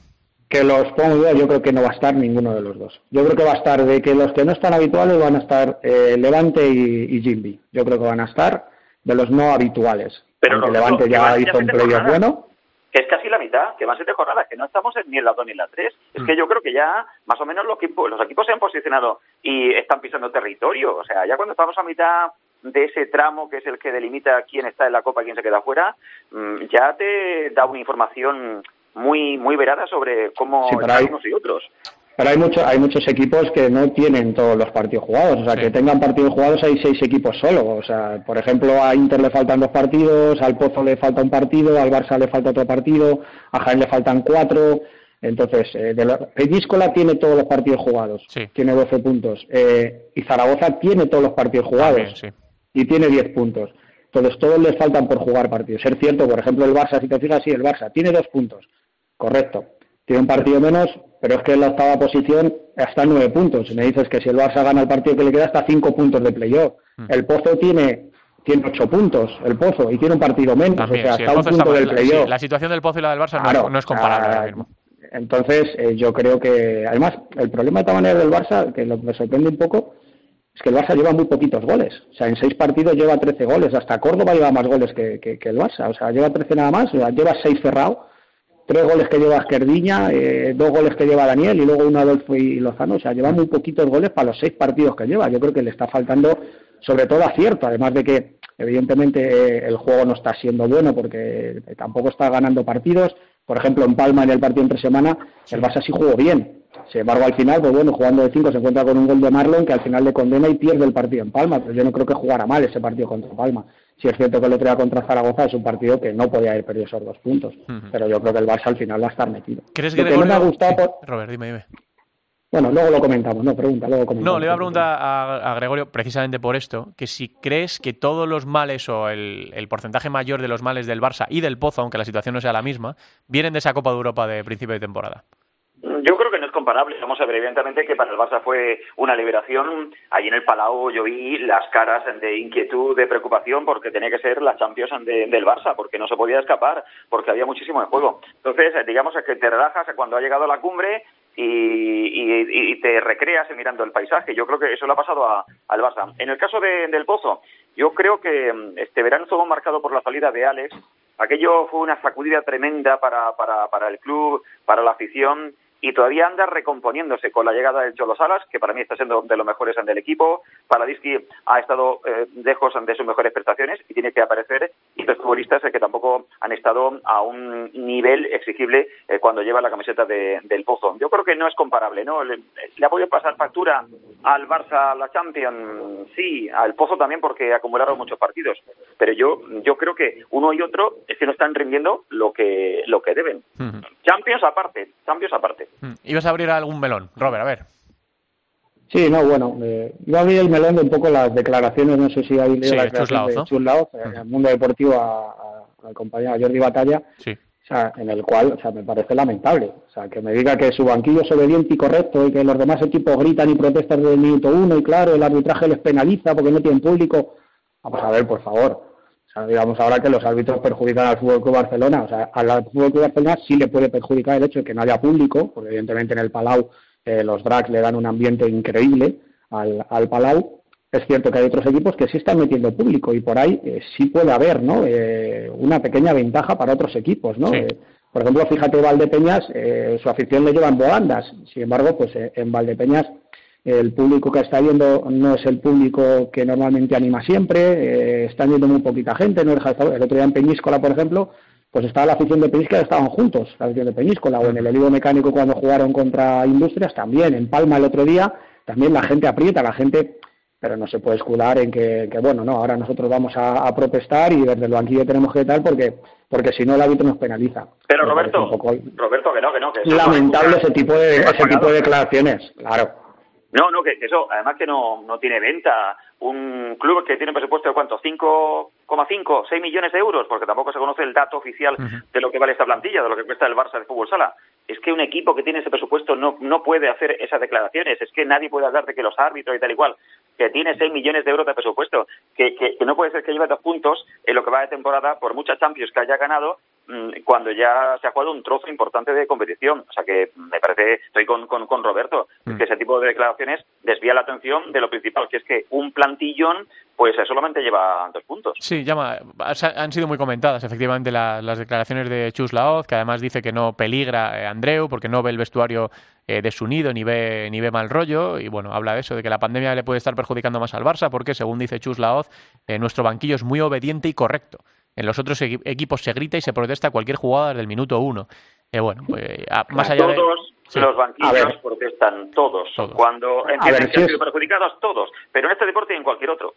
que los pongo en duda, yo creo que no va a estar ninguno de los dos. Yo creo que va a estar de que los que no están habituales van a estar eh, Levante y, y Jimby. Yo creo que van a estar de los no habituales. Pero, Roberto, Levante ya hizo un playoff bueno. Que es casi la mitad, que van siete jornadas, que no estamos en ni en la 2 ni en la 3. Es Mm. que yo creo que ya más o menos los equipos, los equipos se han posicionado y están pisando territorio. O sea, ya cuando estamos a mitad de ese tramo que es el que delimita quién está en la Copa y quién se queda fuera, mm, ya te da una información muy muy verada sobre cómo Sí, están unos y otros. Pero hay, mucho, hay muchos equipos que no tienen todos los partidos jugados. O sea, Sí. que tengan partidos jugados hay seis equipos solo. O sea, por ejemplo, a Inter le faltan dos partidos, al Pozo le falta un partido, al Barça le falta otro partido, a Jaén le faltan cuatro. Entonces, eh, de tiene todos los partidos jugados. Sí. Tiene 12 puntos. Eh, y Zaragoza tiene todos los partidos jugados. También, sí. Y tiene 10 puntos. Entonces, todos les faltan por jugar partidos. Es cierto, por ejemplo, el Barça, si te fijas, sí, el Barça tiene dos puntos. Correcto. Tiene un partido menos, pero es que en la octava posición está en nueve puntos. Me dices que si el Barça gana el partido que le queda, está cinco puntos de playoff. Mm. El Pozo tiene, tiene ocho puntos, el Pozo, y tiene un partido menos. También, o sea, sí, está un punto del la, sí, playoff. la situación del Pozo y la del Barça no Claro, es- no, es comparable ahora mismo. Entonces, eh, yo creo que, además, el problema de esta manera del Barça, que lo que me sorprende un poco, es que el Barça lleva muy poquitos goles. O sea, en seis partidos lleva 13 goles. Hasta Córdoba lleva más goles que, que- que el Barça. O sea, lleva 13 nada más. O sea, lleva seis cerrado. Tres goles que lleva Esquerdiña, eh, dos goles que lleva Daniel y luego uno Adolfo y Lozano. O sea, lleva muy poquitos goles para los seis partidos que lleva. Yo creo que le está faltando, sobre todo, acierto. Además de que, evidentemente, eh, el juego no está siendo bueno porque eh, tampoco está ganando partidos. Por ejemplo, en Palma, en el partido entre semana, el Barça sí jugó bien. Sin embargo, al final, pues bueno, jugando de cinco se encuentra con un gol de Marlon que al final le condena y pierde el partido en Palma. Pero yo no creo que jugara mal ese partido contra Palma. Si es cierto que el otro día contra Zaragoza es un partido que no podía haber perdido esos dos puntos. Pero yo creo que el Barça al final va a estar metido. ¿Crees Lo que que no me ha Gregorio- gustado Sí, por- Robert, dime, dime. Bueno, luego lo comentamos. No, pregunta, luego comentamos. No, le iba a preguntar a, a Gregorio, precisamente por esto, que si crees que todos los males o el, el porcentaje mayor de los males del Barça y del Pozo, aunque la situación no sea la misma, vienen de esa Copa de Europa de principio de temporada. Yo creo que no es comparable. Vamos a ver, evidentemente que para el Barça fue una liberación. Allí en el Palau yo vi las caras de inquietud, de preocupación, porque tenía que ser la Champions de- del Barça, porque no se podía escapar, porque había muchísimo en juego. Entonces, eh, digamos que te relajas cuando ha llegado la cumbre y, y- y te recreas mirando el paisaje. Yo creo que eso le ha pasado a- al Barça. En el caso de- del Pozo, yo creo que mm, este verano estuvo marcado por la salida de Alex. Aquello fue una sacudida tremenda para, para, para el club, para la afición y todavía anda recomponiéndose con la llegada del Cholo Salas, que para mí está siendo de los mejores del equipo. Paladisky ha estado eh, lejos de sus mejores prestaciones y tiene que aparecer. Y los futbolistas eh, que tampoco han estado a un nivel exigible eh, cuando lleva la camiseta de- del Pozo. Yo creo que no es comparable, ¿no? Le, le ha podido pasar factura al Barça la Champions, sí, al Pozo también porque acumularon muchos partidos. Pero yo, yo creo que uno y otro es que no están rindiendo lo que, lo que deben. Champions aparte, Champions aparte. Mm. Ibas a abrir algún melón, Robert, a ver. Sí, no, bueno, eh, yo abrí el melón de un poco las declaraciones, no sé si habéis leído Sí, las declaraciones ¿no? de Chus Laoz, eh, Mm. en el mundo deportivo a- a- al compañero Jordi Batalla, Sí. o sea, en el cual, o sea, me parece lamentable. O sea, que me diga que su banquillo es obediente y correcto y que los demás equipos gritan y protestan desde el minuto uno y claro, el arbitraje les penaliza porque no tienen público. Vamos a ver, por favor. Sea, digamos ahora que los árbitros perjudican al Fútbol Club Barcelona. O sea, al Fútbol Club Barcelona sí le puede perjudicar el hecho de que no haya público, porque evidentemente en el Palau eh, los drags le dan un ambiente increíble al, al Palau. Es cierto que hay otros equipos que sí están metiendo público y por ahí eh, sí puede haber ¿no? Eh, una pequeña ventaja para otros equipos. ¿no? Sí. Eh, por ejemplo, fíjate Valdepeñas, eh, su afición le lleva en volandas. Sin embargo, pues en Valdepeñas el público que está yendo no es el público que normalmente anima siempre, eh, están yendo muy poquita gente, no estar- el otro día en Peñíscola, por ejemplo, pues estaba la afición de Peñíscola, estaban juntos, la afición de Peñíscola, o en el Olivo Mecánico cuando jugaron contra Industrias también, en Palma el otro día, también la gente aprieta, la gente, pero no se puede escudar en que, que, bueno, no, ahora nosotros vamos a, a protestar y desde el banquillo tenemos que tal porque porque si no el árbitro nos penaliza. Pero Me Roberto, poco Roberto, que no, que no. Que lamentable ese tipo de ese tipo de declaraciones, claro. No, no, que, que eso, además que no, no tiene venta. Un club que tiene un presupuesto de cuánto, 5,5, 6 millones de euros, porque tampoco se conoce el dato oficial de lo que vale esta plantilla, de lo que cuesta el Barça de fútbol sala. es que un equipo que tiene ese presupuesto no, no puede hacer esas declaraciones, es que nadie puede hablar de que los árbitros y tal igual, que tiene 6 millones de euros de presupuesto, que, que, no puede ser que lleve dos puntos en lo que va de temporada por muchas Champions que haya ganado cuando ya se ha jugado un trozo importante de competición. O sea que me parece, estoy con, con, con Roberto, mm. que ese tipo de declaraciones desvía la atención de lo principal, que es que un plantillón pues solamente lleva dos puntos. Sí, llama, han sido muy comentadas efectivamente las declaraciones de Chus Laoz, que además dice que no peligra eh, Andreu porque no ve el vestuario eh, desunido ni ve, ni ve mal rollo. Y bueno, habla de eso, de que la pandemia le puede estar perjudicando más al Barça porque, según dice Chus Laoz, eh, nuestro banquillo es muy obediente y correcto. En los otros equipos se grita y se protesta cualquier jugada desde el minuto uno. Eh, bueno, pues, más allá de... los banquillos protestan, todos. Cuando entienden que han sido perjudicados, todos. Pero en este deporte y en cualquier otro.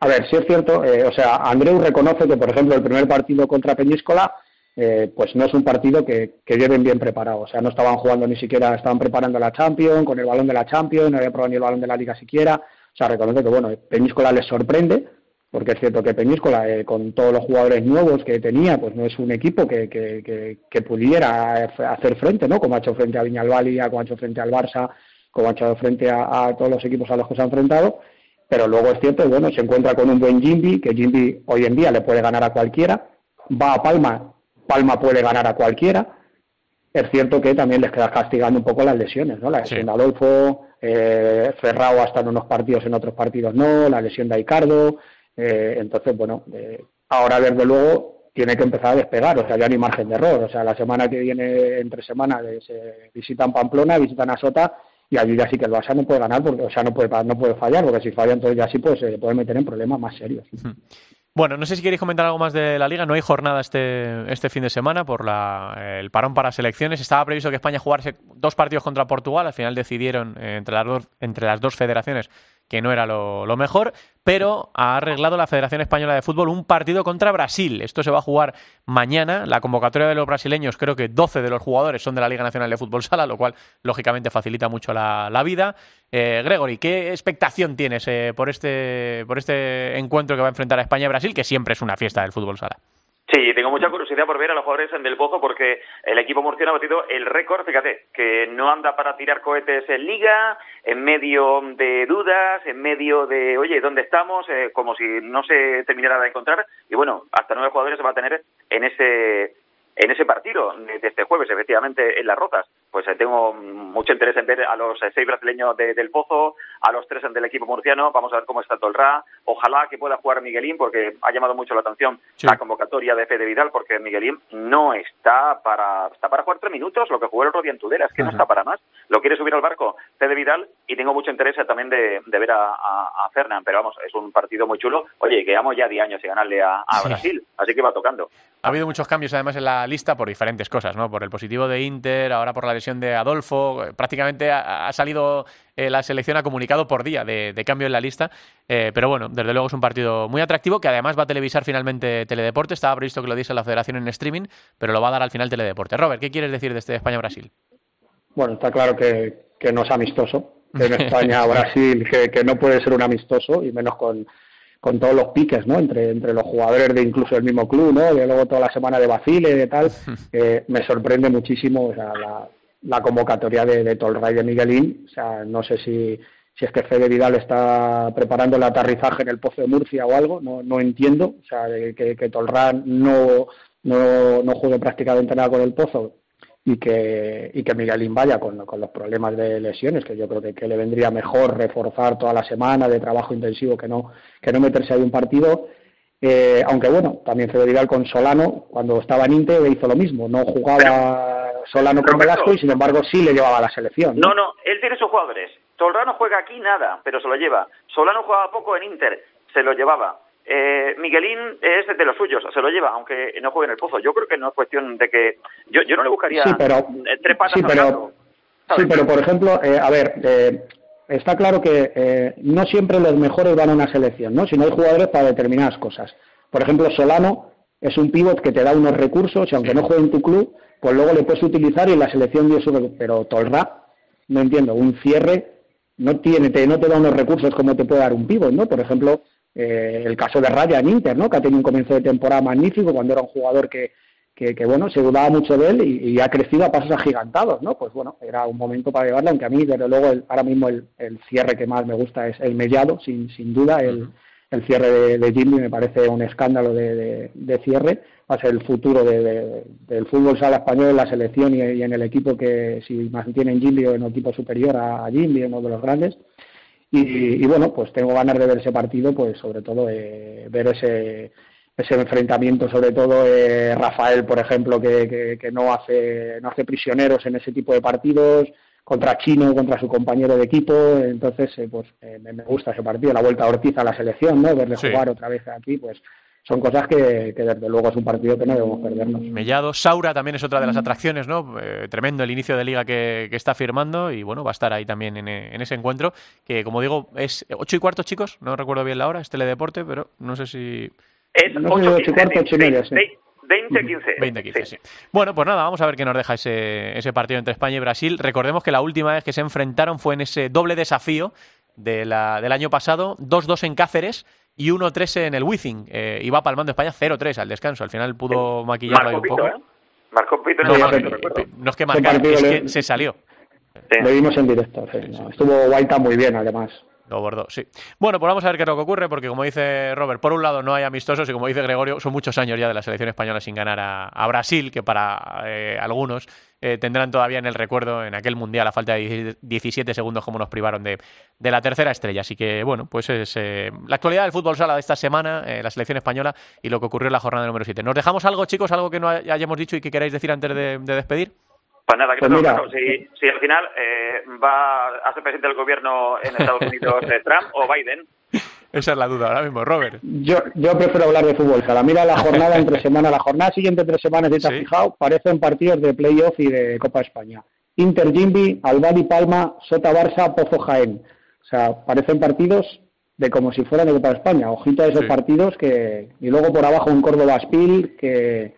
A ver, si es cierto, eh, o sea, Andreu reconoce que, por ejemplo, el primer partido contra Peñíscola eh, pues no es un partido que, que, lleven bien preparado. O sea, no estaban jugando ni siquiera, estaban preparando la Champions, con el balón de la Champions, no había probado ni el balón de la Liga siquiera. O sea, reconoce que, bueno, Peñíscola les sorprende, porque es cierto que Peñíscola, eh, con todos los jugadores nuevos que tenía, pues no es un equipo que, que, que, pudiera hacer frente, ¿no? Como ha hecho frente a Viñalbalia, como ha hecho frente al Barça, como ha hecho frente a, todos los equipos a los que se ha enfrentado. Pero luego es cierto, bueno, se encuentra con un buen Jimby, que Jimby hoy en día le puede ganar a cualquiera. Va a Palma, Palma puede ganar a cualquiera. Es cierto que también les queda castigando un poco las lesiones, ¿no? La lesión de Adolfo, eh, Ferrao hasta en unos partidos, en otros partidos no, la lesión de Aicardo. Eh, entonces, bueno, eh, ahora desde luego tiene que empezar a despegar, o sea, ya hay margen de error. O sea, la semana que viene, entre semanas, se visitan Pamplona, visitan a Sota y allí ya sí que el Barça no puede ganar, porque, o sea, no puede, no puede fallar, porque si falla entonces ya sí pues, se puede meter en problemas más serios. Bueno, no sé si queréis comentar algo más de la liga. No hay jornada este, este fin de semana por la, el parón para selecciones. Estaba previsto que España jugase dos partidos contra Portugal. Al final decidieron eh, entre, las dos, entre las dos federaciones que no era lo, mejor, pero ha arreglado la Federación Española de Fútbol un partido contra Brasil. Esto se va a jugar mañana. La convocatoria de los brasileños, creo que 12 de los jugadores son de la Liga Nacional de Fútbol Sala, lo cual lógicamente facilita mucho la, vida. Eh, Gregory, ¿qué expectación tienes eh, por, este, por este encuentro que va a enfrentar a España y Brasil, que siempre es una fiesta del fútbol sala? Sí, tengo mucha curiosidad por ver a los jugadores en Del Pozo porque el equipo murciano ha batido el récord, fíjate, que no anda para tirar cohetes en liga, en medio de dudas, en medio de, oye, ¿dónde estamos? Eh, como si no se terminara de encontrar. Y bueno, hasta nueve jugadores se va a tener en ese en ese partido de este jueves, efectivamente, en las rotas. Pues eh, tengo mucho interés en ver a los eh, seis brasileños del Pozo, a los tres del equipo murciano, vamos a ver cómo está Tolra, ojalá que pueda jugar Miguelín, porque ha llamado mucho la atención la convocatoria de Fede Vidal, porque Miguelín no está para está para jugar tres minutos, lo que jugó el Rodi en Tudela, es que no está para más, lo quiere subir al barco Fede Vidal, y tengo mucho interés también de, ver a, a, Fernán, pero vamos, es un partido muy chulo, oye, que llevamos ya 10 años sin ganarle a, Brasil, así que va tocando. Ha habido muchos cambios además en la lista por diferentes cosas, ¿no? Por el positivo de Inter, ahora por la lesión de Adolfo. Eh, prácticamente ha, salido eh, la selección a comunicado por día de, cambio en la lista. Eh, pero bueno, desde luego es un partido muy atractivo que además va a televisar finalmente Teledeporte. Estaba previsto que lo diese la federación en streaming, pero lo va a dar al final Teledeporte. Robert, ¿qué quieres decir de este España-Brasil? Bueno, está claro que, no es amistoso. En España-Brasil, que no puede ser un amistoso, y menos con con todos los piques, ¿no? Entre, entre los jugadores de incluso el mismo club, ¿no? De luego toda la semana de Basile y tal. Eh, me sorprende muchísimo la, la, convocatoria de, de Tolray de Miguelín. O sea, no sé si, si es que Fede Vidal está preparando el aterrizaje en el Pozo de Murcia o algo, no, no entiendo. O sea, que, que Tolray no, no, no juegue prácticamente nada con el Pozo y que, y que Miguelín vaya con, con, los problemas de lesiones, que yo creo que, que, le vendría mejor reforzar toda la semana de trabajo intensivo que no, que no meterse ahí un partido. Eh, aunque bueno, también Fede Vidal con Solano, cuando estaba en Inter, hizo lo mismo, no jugaba Solano con Velasco y sin embargo sí le llevaba a la selección. ¿no? no, él tiene sus jugadores. Solano juega aquí nada, pero se lo lleva. Solano jugaba poco en Inter, se lo llevaba. Eh, Miguelín es de los suyos, se lo lleva, aunque no juegue en el pozo. Yo creo que no es cuestión de que. Yo, yo no le buscaría sí, pero, tres patas sí, pero, sí, pero por ejemplo, eh, a ver, eh, está claro que eh, no siempre los mejores van a una selección, ¿no? no hay jugadores para determinadas cosas. Por ejemplo, Solano es un pívot que te da unos recursos y aunque no juegue en tu club, pues luego le puedes utilizar y la selección dio su. Pero Tolra, no entiendo, un cierre no tiene, te, no te da unos recursos como te puede dar un pívot, ¿no? Por ejemplo eh, el caso de Raya en Inter, ¿no? que ha tenido un comienzo de temporada magnífico cuando era un jugador que, que, que, bueno, se dudaba mucho de él y, y, ha crecido a pasos agigantados, ¿no? Pues bueno, era un momento para llevarlo, aunque a mí, desde luego, el, ahora mismo el, el, cierre que más me gusta es el Mellado, sin, sin duda, el, el cierre de, de Jimmy me parece un escándalo de, de, de cierre, va a ser el futuro de, de, del fútbol sala español en la selección y, y, en el equipo que si mantienen Jimmy o en un equipo superior a, a Jimmy, uno de los grandes. Y, y, bueno, pues tengo ganas de ver ese partido, pues sobre todo eh, ver ese ese enfrentamiento, sobre todo eh, Rafael, por ejemplo, que, que, que, no hace no hace prisioneros en ese tipo de partidos, contra Chino, contra su compañero de equipo, entonces eh, pues eh, me gusta ese partido, la vuelta a Ortiz a la selección, ¿no? Verle sí. jugar otra vez aquí, pues son cosas que, que, desde luego es un partido que no debemos perdernos. Mellado, Saura también es otra de las atracciones, ¿no? Eh, tremendo el inicio de liga que, que, está firmando y bueno, va a estar ahí también en, en, ese encuentro, que como digo, es ocho y cuarto, chicos, no recuerdo bien la hora, es teledeporte, pero no sé si... Es 8 20 15. 20 15, sí. sí. Bueno, pues nada, vamos a ver qué nos deja ese, ese partido entre España y Brasil. Recordemos que la última vez que se enfrentaron fue en ese doble desafío de la, del año pasado, 2-2 en Cáceres y 1-3 en el Wizzing. Eh, iba palmando España 0-3 al descanso. Al final pudo maquillarlo ahí un poco. ¿eh? Marcó Pito no, no, no, es que marcar, es que se salió. Sí. Lo vimos en directo. Sí, no. Estuvo Guaita muy bien, además. Lo bordó, sí. Bueno, pues vamos a ver qué es lo que ocurre, porque como dice Robert, por un lado no hay amistosos y como dice Gregorio, son muchos años ya de la selección española sin ganar a, a Brasil, que para eh, algunos eh, tendrán todavía en el recuerdo en aquel mundial a falta de 17 segundos como nos privaron de, de la tercera estrella. Así que, bueno, pues es eh, la actualidad del fútbol sala de esta semana, eh, la selección española y lo que ocurrió en la jornada número 7. ¿Nos dejamos algo, chicos, algo que no hayamos dicho y que queráis decir antes de, de despedir? Pues nada, que pues claro, si, si, al final eh, va a ser presidente del gobierno en Estados Unidos Trump o Biden. Esa es la duda ahora mismo, Robert. Yo, yo prefiero hablar de fútbol sala. Mira la jornada entre semana, la jornada siguiente entre semanas, si te has ¿Sí? fijado, parecen partidos de playoff y de Copa España. Inter Jimbi, Albani Palma, Sota Barça, Pozo Jaén. O sea, parecen partidos de como si fueran de Copa España. Ojito a esos sí. partidos que... Y luego por abajo un Córdoba Spil que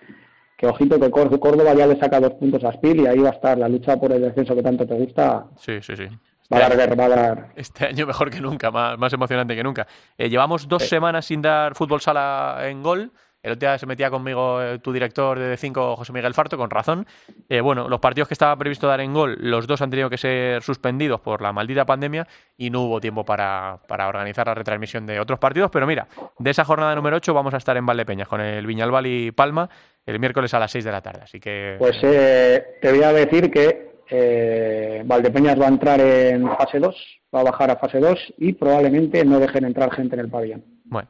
que ojito que Córdoba ya le saca dos puntos a Spil y ahí va a estar la lucha por el descenso que tanto te gusta. Sí, sí, sí. Va a, dar, va a dar. Este año mejor que nunca, más, más emocionante que nunca. Eh, llevamos dos sí. semanas sin dar fútbol sala en gol. El otro día se metía conmigo eh, tu director de D5, José Miguel Farto, con razón. Eh, bueno, los partidos que estaba previsto dar en gol, los dos han tenido que ser suspendidos por la maldita pandemia y no hubo tiempo para, para organizar la retransmisión de otros partidos. Pero mira, de esa jornada número 8 vamos a estar en Valdepeñas con el Viñalbal y Palma el miércoles a las 6 de la tarde. Así que. Pues eh, te voy a decir que eh, Valdepeñas va a entrar en fase 2, va a bajar a fase 2 y probablemente no dejen entrar gente en el pabellón. Bueno.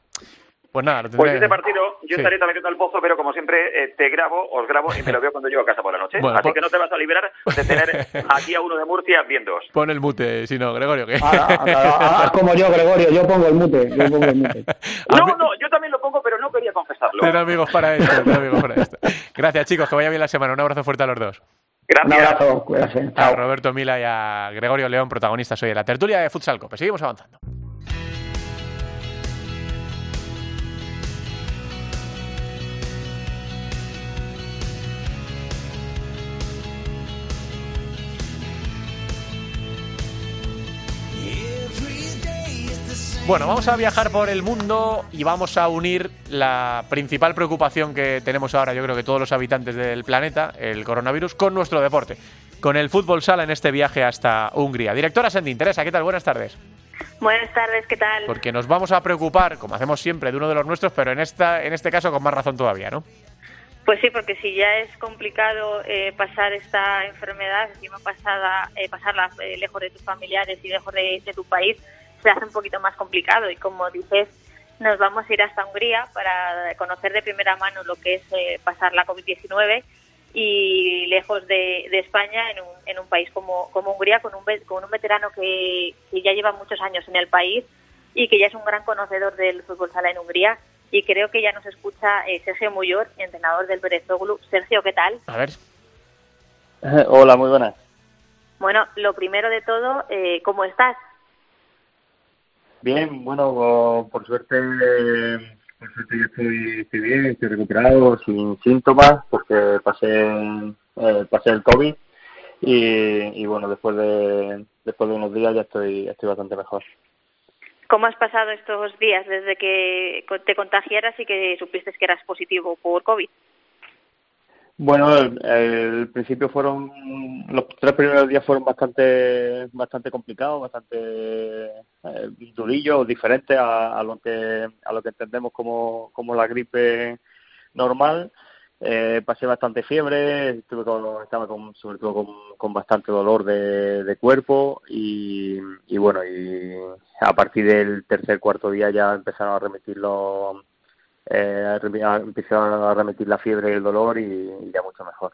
Pues nada, lo tendré... Pues este partido yo sí. estaré también al pozo, pero como siempre eh, te grabo, os grabo y me lo veo cuando llego a casa por la noche. Bueno, Así pon... que no te vas a liberar de tener aquí a uno de Murcia viéndoos. Pon el mute, si no, Gregorio. ¿qué? Ah, ah, ah, como yo, Gregorio, yo pongo el mute. Yo pongo el mute. no, no, yo también lo pongo, pero no quería confesarlo. Ten amigos para esto, ten amigos para esto. Gracias, chicos, que vaya bien la semana. Un abrazo fuerte a los dos. Gracias. Un abrazo, cuídate. A Roberto Mila y a Gregorio León, protagonistas hoy de la tertulia de Futsal Cope. Seguimos avanzando. Bueno, vamos a viajar por el mundo y vamos a unir la principal preocupación que tenemos ahora, yo creo que todos los habitantes del planeta, el coronavirus, con nuestro deporte, con el fútbol sala en este viaje hasta Hungría. Directora Sendin, Teresa, ¿qué tal? Buenas tardes. Buenas tardes, ¿qué tal? Porque nos vamos a preocupar, como hacemos siempre, de uno de los nuestros, pero en, esta, en este caso con más razón todavía, ¿no? Pues sí, porque si ya es complicado eh, pasar esta enfermedad, encima pasada, eh, pasarla eh, lejos de tus familiares y lejos de, de tu país, se hace un poquito más complicado y como dices, nos vamos a ir hasta Hungría para conocer de primera mano lo que es eh, pasar la COVID-19 y lejos de, de España, en un, en un, país como, como Hungría, con un, con un veterano que, que, ya lleva muchos años en el país y que ya es un gran conocedor del fútbol sala en Hungría. Y creo que ya nos escucha eh, Sergio Muyor, entrenador del Berezoglu. Sergio, ¿qué tal? A ver. Hola, muy buenas. Bueno, lo primero de todo, eh, ¿cómo estás? Bien, bueno, por suerte, por suerte yo estoy, estoy bien, estoy recuperado, sin síntomas, porque pasé, eh, pasé el COVID y, y, bueno, después de, después de unos días ya estoy, estoy bastante mejor. ¿Cómo has pasado estos días desde que te contagiaras y que supiste que eras positivo por COVID? Bueno, el, principio fueron los tres primeros días fueron bastante bastante complicados, bastante eh, durillos, diferentes a, lo que a lo que entendemos como, como la gripe normal. Eh, pasé bastante fiebre, estuve con, estaba con, sobre todo con, con bastante dolor de, de cuerpo y, y, bueno, y a partir del tercer cuarto día ya empezaron a remitir los, eh, empezaron a remitir la fiebre y el dolor y, ya mucho mejor.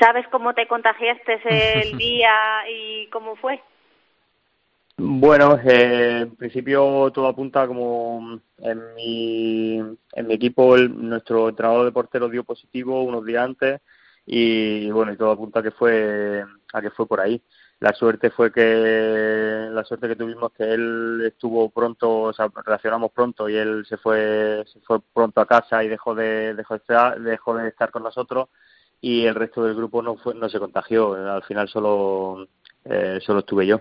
¿Sabes cómo te contagiaste el día y cómo fue? Bueno, eh, en principio todo apunta como en mi, en mi equipo el, nuestro entrenador de portero dio positivo unos días antes y bueno, y todo apunta a que fue a que fue por ahí la suerte fue que la suerte que tuvimos que él estuvo pronto o sea reaccionamos pronto y él se fue se fue pronto a casa y dejó de dejó de estar, dejó de estar con nosotros y el resto del grupo no fue no se contagió. Al final solo eh, solo estuve yo.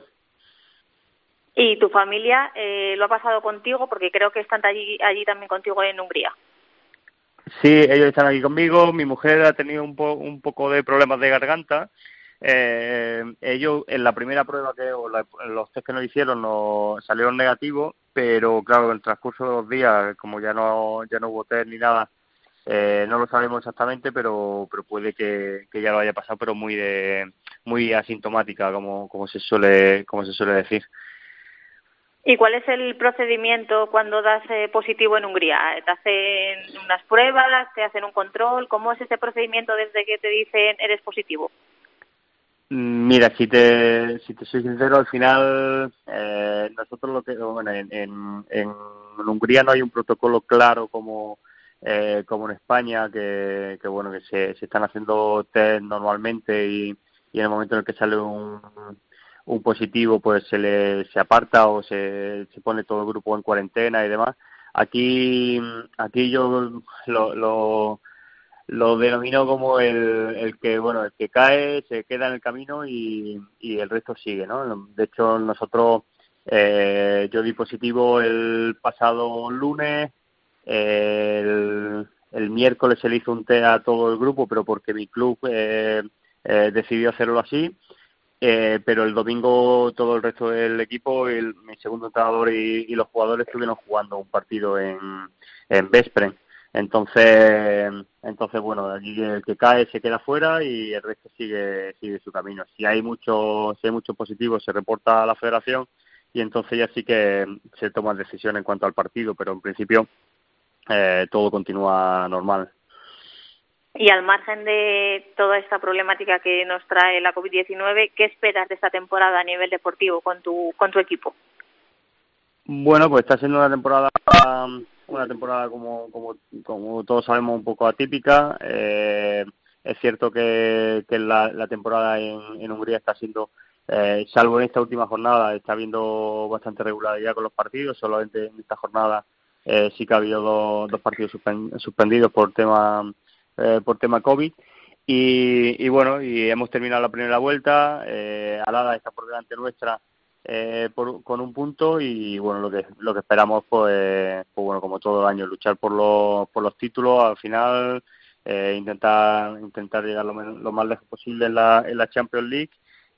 Y tu familia eh, lo ha pasado contigo porque creo que están allí allí también contigo en Hungría. Sí ellos están aquí conmigo. Mi mujer ha tenido un, un poco de problemas de garganta eh, ellos en la primera prueba que los test que nos hicieron no salieron negativos, pero claro, en el transcurso de los días, como ya no ya no hubo test ni nada, eh, no lo sabemos exactamente, pero pero puede que, que ya lo haya pasado, pero muy de muy asintomática, como como se suele como se suele decir. ¿Y cuál es el procedimiento cuando das eh, positivo en Hungría? ¿Te hacen unas pruebas? ¿Te hacen un control? ¿Cómo es ese procedimiento desde que te dicen eres positivo? Mira, si te, si te soy sincero, al final eh, nosotros lo que, bueno, en, en, Hungría no hay un protocolo claro como, eh, como en España, que, que bueno, que se, se están haciendo test normalmente y, y en el momento en el que sale un, un positivo, pues se le se aparta o se, se pone todo el grupo en cuarentena y demás. Aquí, aquí yo lo, lo lo denominó como el, el que bueno el que cae se queda en el camino y, y el resto sigue no de hecho nosotros eh, yo di positivo el pasado lunes el, el, miércoles se le hizo un té a todo el grupo pero porque mi club eh, eh, decidió hacerlo así eh, pero el domingo todo el resto del equipo el, mi segundo entrenador y, y los jugadores estuvieron jugando un partido en en Vespren entonces, entonces bueno, allí el que cae se queda fuera y el resto sigue sigue su camino. Si hay mucho si hay mucho positivo se reporta a la Federación y entonces ya sí que se toman decisiones en cuanto al partido, pero en principio eh, todo continúa normal. Y al margen de toda esta problemática que nos trae la COVID-19, ¿qué esperas de esta temporada a nivel deportivo con tu con tu equipo? Bueno, pues está siendo una temporada una temporada como, como, como todos sabemos un poco atípica. Eh, es cierto que, que la, la temporada en, en Hungría está siendo, eh, salvo en esta última jornada, está habiendo bastante regularidad con los partidos. Solamente en esta jornada eh, sí que ha habido dos, dos partidos suspendidos por tema eh, por tema COVID. Y, y bueno, y hemos terminado la primera vuelta. Eh, Alada está por delante nuestra eh, por, con un punto y bueno lo que lo que esperamos pues, pues bueno como todo el año luchar por los por los títulos al final eh, intentar intentar llegar lo, más lejos posible en la en la Champions League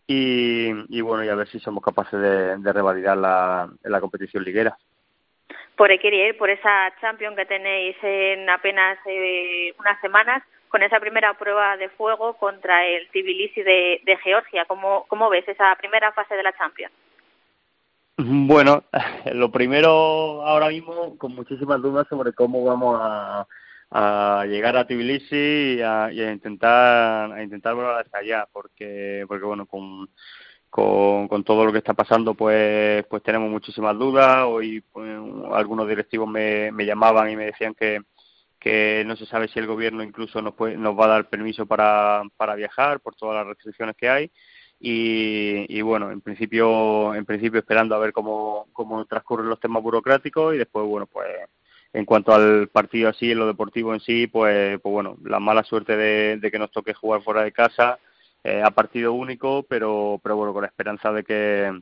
y, y bueno y a ver si somos capaces de, revalidar la, la competición liguera por ir por esa Champions que tenéis en apenas eh, unas semanas con esa primera prueba de fuego contra el Tbilisi de, de Georgia. ¿Cómo, ¿Cómo ves esa primera fase de la Champions? Bueno, lo primero ahora mismo con muchísimas dudas sobre cómo vamos a, a llegar a Tbilisi y a, y a intentar a intentar volar hasta allá, porque porque bueno con, con, todo lo que está pasando pues pues tenemos muchísimas dudas. Hoy pues, algunos directivos me, me llamaban y me decían que que no se sabe si el gobierno incluso nos puede, nos va a dar permiso para, para viajar por todas las restricciones que hay y, y, bueno, en principio, en principio esperando a ver cómo, cómo transcurren los temas burocráticos y después, bueno, pues en cuanto al partido así, en lo deportivo en sí, pues, pues bueno, la mala suerte de, que nos toque jugar fuera de casa eh, a partido único, pero, pero bueno, con la esperanza de que,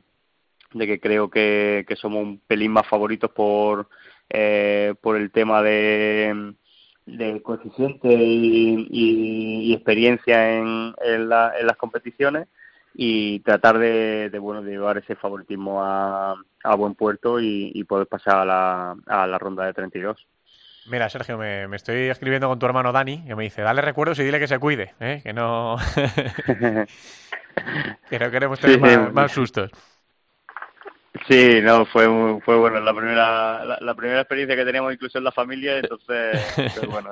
de que creo que, que somos un pelín más favoritos por, eh, por el tema de de coeficiente y, y- y experiencia en, en, la- en las competiciones y tratar de, de, bueno de llevar ese favoritismo a, a buen puerto y, y poder pasar a la, a la ronda de 32. Mira, Sergio, me, me estoy escribiendo con tu hermano Dani, que me dice, dale recuerdos y dile que se cuide, ¿eh? que no que no queremos tener Sí, más, más sustos. Sí, no, fue fue bueno la primera la, la primera experiencia que teníamos incluso en la familia, entonces pues, bueno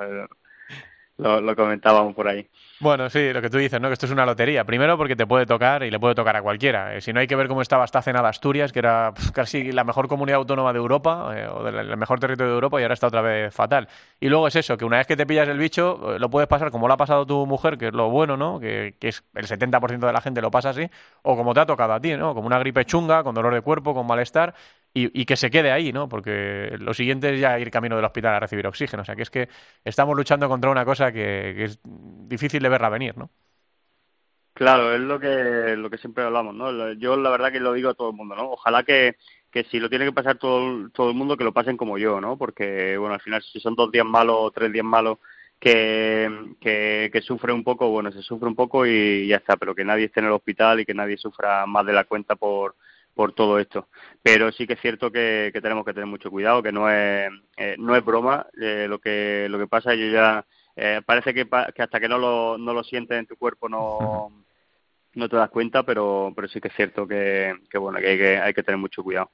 lo, lo comentábamos por ahí. Bueno, sí, lo que tú dices, ¿no? Que esto es una lotería. Primero porque te puede tocar y le puede tocar a cualquiera. Eh, si no hay que ver cómo estaba hasta cenada Asturias, que era casi la mejor comunidad autónoma de Europa, eh, o del el mejor territorio de Europa, y ahora está otra vez fatal. Y luego es eso, que una vez que te pillas el bicho, eh, lo puedes pasar como lo ha pasado tu mujer, que es lo bueno, ¿no? Que, que es el 70% de la gente lo pasa así, o como te ha tocado a ti, ¿no? Como una gripe chunga, con dolor de cuerpo, con malestar, y, que se quede ahí, ¿no? Porque lo siguiente es ya ir camino del hospital a recibir oxígeno. O sea, que es que estamos luchando contra una cosa que, es difícil de verla venir, ¿no? Claro, es lo que lo que siempre hablamos, ¿no? Yo la verdad que lo digo a todo el mundo, ¿no? Ojalá que, que si lo tiene que pasar todo, todo el mundo, que lo pasen como yo, ¿no? Porque, bueno, al final si son dos días malos o tres días malos que, que sufre un poco, bueno, se sufre un poco y ya está, pero que nadie esté en el hospital y que nadie sufra más de la cuenta por, por todo esto. Pero sí que es cierto que, que tenemos que tener mucho cuidado, que no es, eh, no es broma eh, lo que lo que pasa. Yo ya eh, parece que, que hasta que no lo, no lo sientes en tu cuerpo no, no te das cuenta, pero, pero sí que es cierto que, que bueno que hay, que hay que tener mucho cuidado.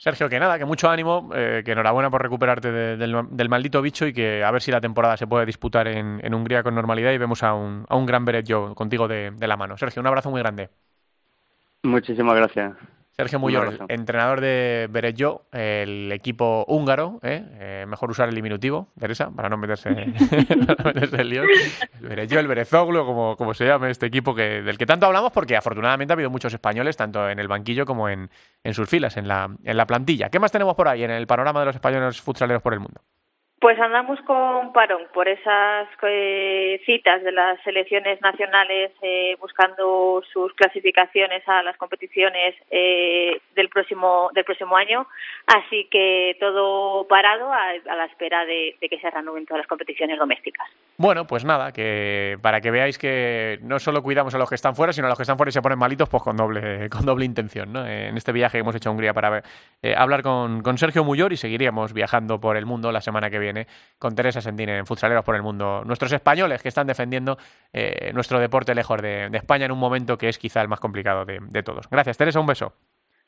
Sergio, que nada, que mucho ánimo, eh, que enhorabuena por recuperarte de- del, del maldito bicho y que a ver si la temporada se puede disputar en, en Hungría con normalidad y vemos a un, a un gran Beret yo contigo de, de la mano. Sergio, un abrazo muy grande. Muchísimas gracias. Sergio Muyol, entrenador de Beretjo, el equipo húngaro, ¿eh? Eh, mejor usar el diminutivo, Teresa, para no meterse, para no meterse en lío. El Beretjo, el Berezoglu, como, como se llame este equipo que, del que tanto hablamos, porque afortunadamente ha habido muchos españoles, tanto en el banquillo como en, en sus filas, en la, en la plantilla. ¿Qué más tenemos por ahí en el panorama de los españoles futsaleros por el mundo? Pues andamos con parón por esas eh, citas de las selecciones nacionales eh, buscando sus clasificaciones a las competiciones eh, del próximo del próximo año, así que todo parado a, a la espera de, que se reanuden todas las competiciones domésticas. Bueno, pues nada, que para que veáis que no solo cuidamos a los que están fuera, sino a los que están fuera y se ponen malitos, pues con doble, con doble intención, ¿no? En este viaje que hemos hecho a Hungría para eh, hablar con, con Sergio Muyor y seguiríamos viajando por el mundo la semana que viene con Teresa Sendín en Futsaleros por el Mundo. Nuestros españoles que están defendiendo eh, nuestro deporte lejos de, de España en un momento que es quizá el más complicado de, de todos. Gracias, Teresa, un beso.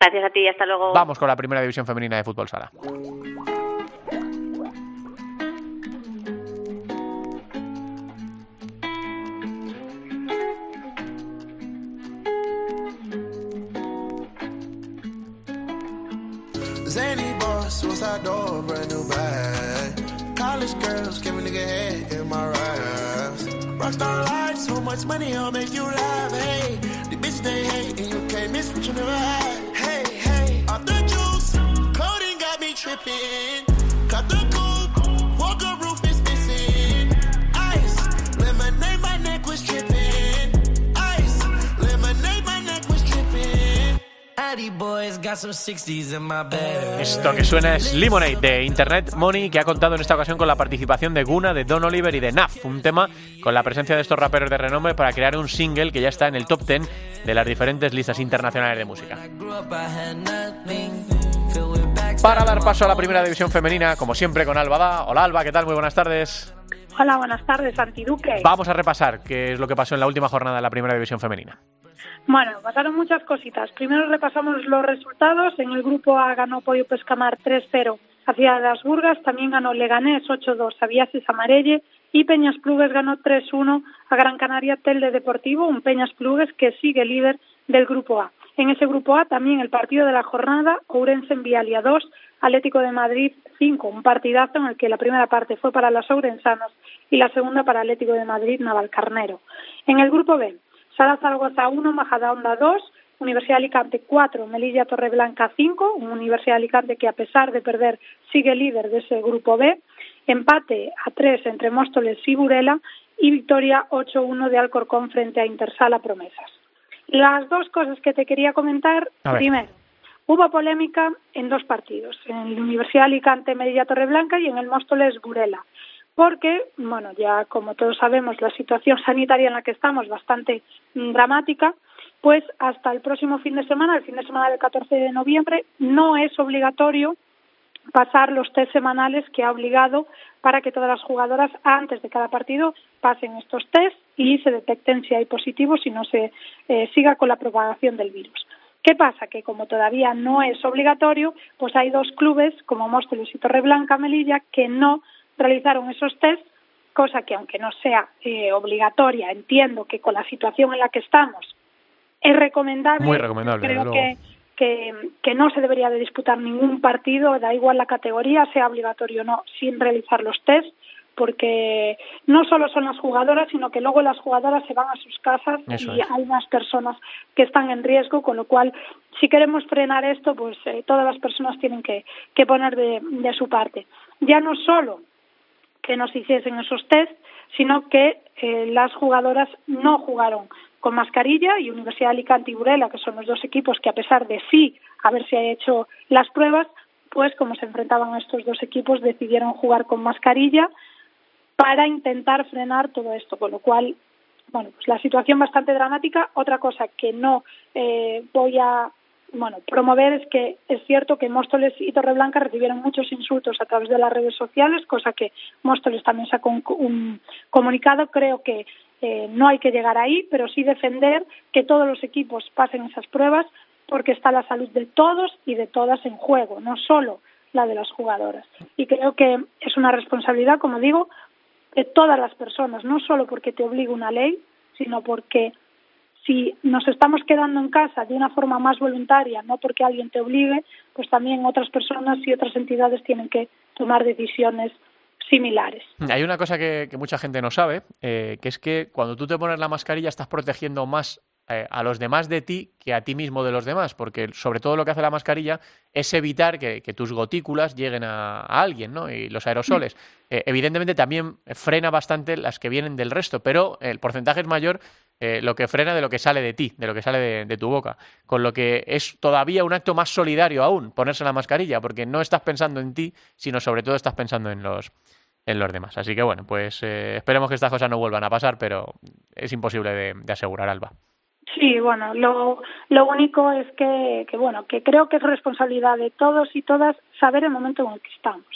Gracias a ti y hasta luego. Vamos con la primera división femenina de fútbol sala. Zany boss, suicide door, brand new bag. College girls, give a nigga head in my raps. Rockstar life, so much money, I'll make you laugh. Hey, the bitch they hate, and you can't miss what you never had. Hey, hey, off the juice, clothing got me tripping. Cut the Esto que suena es Lemonade de Internet Money, que ha contado en esta ocasión con la participación de Guna, de Don Oliver y de Naf. Un tema con la presencia de estos raperos de renombre para crear un single que ya está en el top 10 de las diferentes listas internacionales de música. Para dar paso a la primera división femenina, como siempre con Alba Da. Hola Alba, ¿qué tal? Muy buenas tardes. Hola, buenas tardes, Antiduque. Vamos a repasar qué es lo que pasó en la última jornada de la primera división femenina. Bueno, pasaron muchas cositas. Primero repasamos los resultados. En el grupo A ganó Pollo Pescamar 3-0 hacia las Burgas. También ganó Leganés 8-2 a Viases Amarelle. Y Peñas Plugues ganó 3-1 a Gran Canaria Telde Deportivo. Un Peñas Plugues que sigue líder del grupo A. En ese grupo A también el partido de la jornada, Ourense en Vialia 2, Atlético de Madrid 5, un partidazo en el que la primera parte fue para los ourensanos y la segunda para Atlético de Madrid Navalcarnero. En el grupo B, Sala Zaragoza 1, Majadahonda 2, Universidad de Alicante 4, Melilla Torreblanca 5, un Universidad de Alicante que a pesar de perder sigue líder de ese grupo B, empate a 3 entre Móstoles y Burela y victoria 8-1 de Alcorcón frente a Intersala Promesas. Las dos cosas que te quería comentar, primero, hubo polémica en dos partidos, en la Universidad de Alicante Melilla Torreblanca y en el Móstoles Burela. porque, bueno, ya como todos sabemos, la situación sanitaria en la que estamos bastante mm, dramática, pues hasta el próximo fin de semana, el fin de semana del 14 de noviembre, no es obligatorio pasar los test semanales que ha obligado para que todas las jugadoras antes de cada partido pasen estos test y se detecten si hay positivos y no se eh, siga con la propagación del virus. ¿Qué pasa? Que como todavía no es obligatorio, pues hay dos clubes como Móstoles y Torreblanca Melilla que no realizaron esos test, cosa que aunque no sea eh, obligatoria, entiendo que con la situación en la que estamos es recomendable. Muy recomendable, Creo que, que, que, no se debería de disputar ningún partido, da igual la categoría, sea obligatorio o no, sin realizar los test, porque no solo son las jugadoras, sino que luego las jugadoras se van a sus casas Eso y es. hay más personas que están en riesgo, con lo cual, si queremos frenar esto, pues eh, todas las personas tienen que, que poner de, de su parte. Ya no solo que nos hiciesen esos test, sino que eh, las jugadoras no jugaron con mascarilla y Universidad de Alicante y Burela, que son los dos equipos que a pesar de sí haberse hecho las pruebas, pues como se enfrentaban a estos dos equipos decidieron jugar con mascarilla para intentar frenar todo esto, con lo cual, bueno, pues la situación bastante dramática. Otra cosa que no eh, voy a bueno, promover es que es cierto que Móstoles y Torreblanca recibieron muchos insultos a través de las redes sociales, cosa que Móstoles también sacó un, un comunicado. Creo que eh, no hay que llegar ahí, pero sí defender que todos los equipos pasen esas pruebas porque está la salud de todos y de todas en juego, no solo la de las jugadoras. Y creo que es una responsabilidad, como digo, de todas las personas, no solo porque te obliga una ley, sino porque si nos estamos quedando en casa de una forma más voluntaria, no porque alguien te obligue, pues también otras personas y otras entidades tienen que tomar decisiones similares. Hay una cosa que, que mucha gente no sabe, eh, que es que cuando tú te pones la mascarilla estás protegiendo más eh, a los demás de ti que a ti mismo de los demás, porque sobre todo lo que hace la mascarilla es evitar que, que tus gotículas lleguen a, a, alguien, ¿no? Y los aerosoles. Eh, evidentemente también frena bastante las que vienen del resto, pero el porcentaje es mayor eh, lo que frena de lo que sale de ti, de lo que sale de, de, tu boca. Con lo que es todavía un acto más solidario aún ponerse la mascarilla, porque no estás pensando en ti, sino sobre todo estás pensando en los, en los demás. Así que bueno, pues eh, esperemos que estas cosas no vuelvan a pasar, pero es imposible de, de asegurar, Alba. Sí, bueno, lo, lo único es que, que, bueno, que creo que es responsabilidad de todos y todas saber el momento en el que estamos.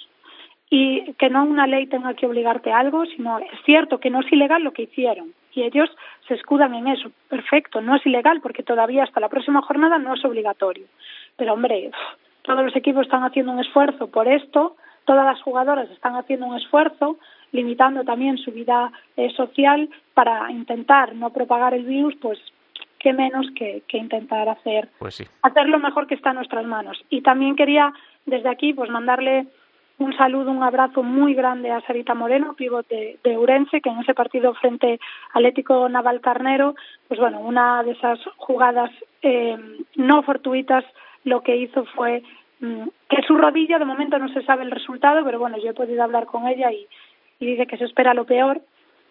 Y que no una ley tenga que obligarte a algo, sino es cierto que no es ilegal lo que hicieron. Y ellos se escudan en eso. Perfecto, no es ilegal porque todavía hasta la próxima jornada no es obligatorio. Pero hombre, todos los equipos están haciendo un esfuerzo por esto, todas las jugadoras están haciendo un esfuerzo, limitando también su vida eh, social para intentar no propagar el virus, pues qué menos que, que intentar hacer, pues sí. hacer lo mejor que está en nuestras manos. Y también quería desde aquí pues mandarle un saludo, un abrazo muy grande a Sarita Moreno, pívot de, de Urense, que en ese partido frente al Ético Naval Carnero, pues bueno, una de esas jugadas eh, no fortuitas lo que hizo fue mmm, que su rodilla, de momento no se sabe el resultado, pero bueno, yo he podido hablar con ella y, y dice que se espera lo peor,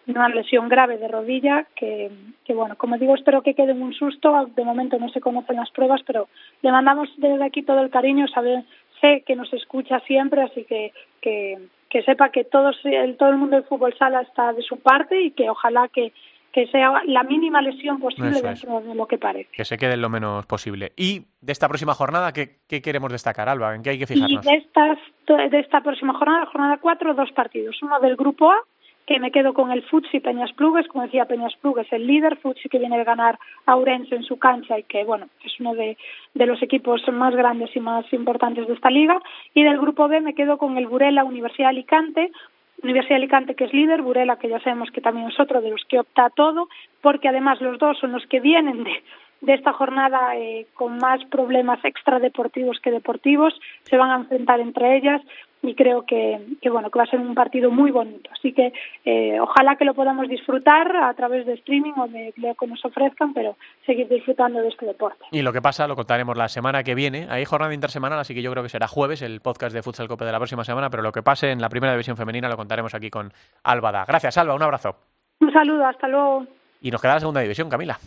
una lesión grave de rodilla que, que, bueno, como digo, espero que quede en un susto. De momento no se conocen las pruebas, pero le mandamos desde aquí todo el cariño. Sabe, sé que nos escucha siempre, así que, que, que sepa que todos, el, todo el mundo del fútbol sala está de su parte y que ojalá que, que sea la mínima lesión posible dentro de lo que parece. Que se quede lo menos posible. Y de esta próxima jornada, ¿qué, qué queremos destacar, Alba? ¿En qué hay que Y fijarnos? de, estas, de esta próxima jornada, jornada 4, dos partidos. Uno del grupo A, que me quedo con el Futsi Peñas Plugues, como decía Peñas Plugues, el líder, Futsi que viene de ganar a Urense en su cancha y que, bueno, es uno de, los equipos más grandes y más importantes de esta liga. Y del grupo B me quedo con el Burela Universidad Alicante, Universidad Alicante que es líder, Burela que ya sabemos que también es otro de los que opta a todo, porque además los dos son los que vienen de, de esta jornada eh, con más problemas extradeportivos que deportivos, se van a enfrentar entre ellas y creo que, que bueno que va a ser un partido muy bonito. Así que eh, ojalá que lo podamos disfrutar a través de streaming o de lo que nos ofrezcan, pero seguir disfrutando de este deporte. Y lo que pasa lo contaremos la semana que viene. Hay jornada intersemanal, así que yo creo que será jueves el podcast de Futsal Cope de la próxima semana, pero lo que pase en la primera división femenina lo contaremos aquí con Albada. Gracias, Alba, un abrazo. Un saludo, hasta luego. Y nos queda la segunda división, Camila.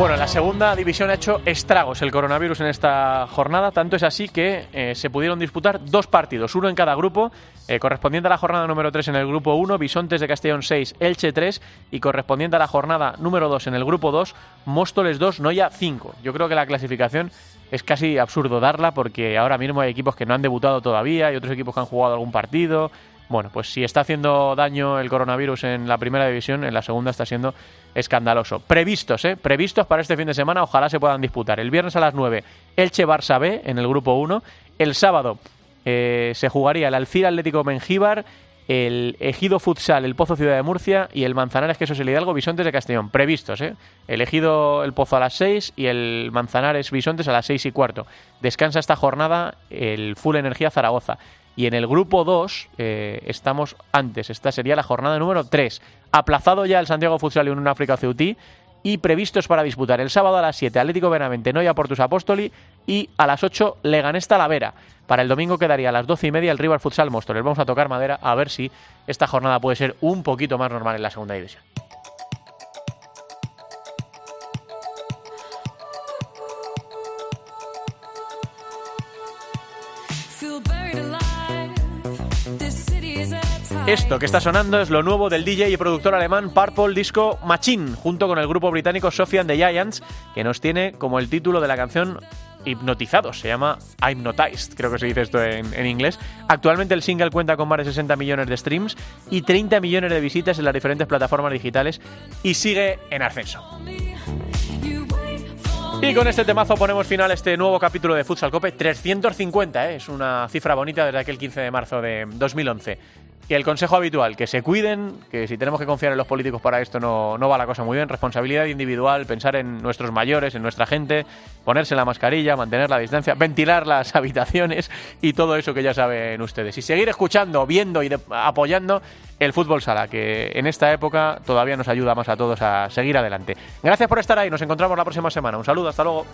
Bueno, la segunda división ha hecho estragos el coronavirus en esta jornada. Tanto es así que eh, se pudieron disputar dos partidos, uno en cada grupo, eh, correspondiente a la jornada número 3 en el grupo 1, Bisontes de Castellón 6, Elche 3, y correspondiente a la jornada número 2 en el grupo 2, Móstoles 2, Noya 5. Yo creo que la clasificación es casi absurdo darla porque ahora mismo hay equipos que no han debutado todavía y otros equipos que han jugado algún partido. Bueno, pues si está haciendo daño el coronavirus en la primera división, en la segunda está siendo escandaloso. Previstos, ¿eh? Previstos para este fin de semana, ojalá se puedan disputar. El viernes a las 9, Elche Barça B en el grupo 1. El sábado eh, se jugaría el Alcira Atlético Mengíbar, el Ejido Futsal, el Pozo Ciudad de Murcia y el Manzanares Quesos el Hidalgo Bisontes de Castellón. Previstos, ¿eh? El Ejido el Pozo a las 6 y el Manzanares Bisontes a las 6 y cuarto. Descansa esta jornada el Full Energía Zaragoza. Y en el grupo 2 eh, estamos antes. Esta sería la jornada número 3. Aplazado ya el Santiago Futsal y un África Ceutí. Y previstos para disputar el sábado a las 7 Atlético Benavente, Noia Portus Apóstoli. Y a las 8 Leganés Talavera. Para el domingo quedaría a las 12 y media el River Futsal Móstoles. Vamos a tocar madera a ver si esta jornada puede ser un poquito más normal en la segunda división. Esto que está sonando es lo nuevo del DJ y productor alemán Purple Disco Machine, junto con el grupo británico Sofian the Giants, que nos tiene como el título de la canción hipnotizados, se llama Hypnotized, creo que se dice esto en, en, inglés. Actualmente el single cuenta con más de 60 millones de streams y 30 millones de visitas en las diferentes plataformas digitales y sigue en ascenso. Y con este temazo ponemos final a este nuevo capítulo de Futsal Cope. 350, ¿eh? es una cifra bonita desde aquel 15 de marzo de 2011. Y el consejo habitual, que se cuiden, que si tenemos que confiar en los políticos para esto no, no va la cosa muy bien. Responsabilidad individual, pensar en nuestros mayores, en nuestra gente, ponerse la mascarilla, mantener la distancia, ventilar las habitaciones y todo eso que ya saben ustedes. Y seguir escuchando, viendo y apoyando el fútbol sala, que en esta época todavía nos ayuda más a todos a seguir adelante. Gracias por estar ahí, nos encontramos la próxima semana. Un saludo, hasta luego.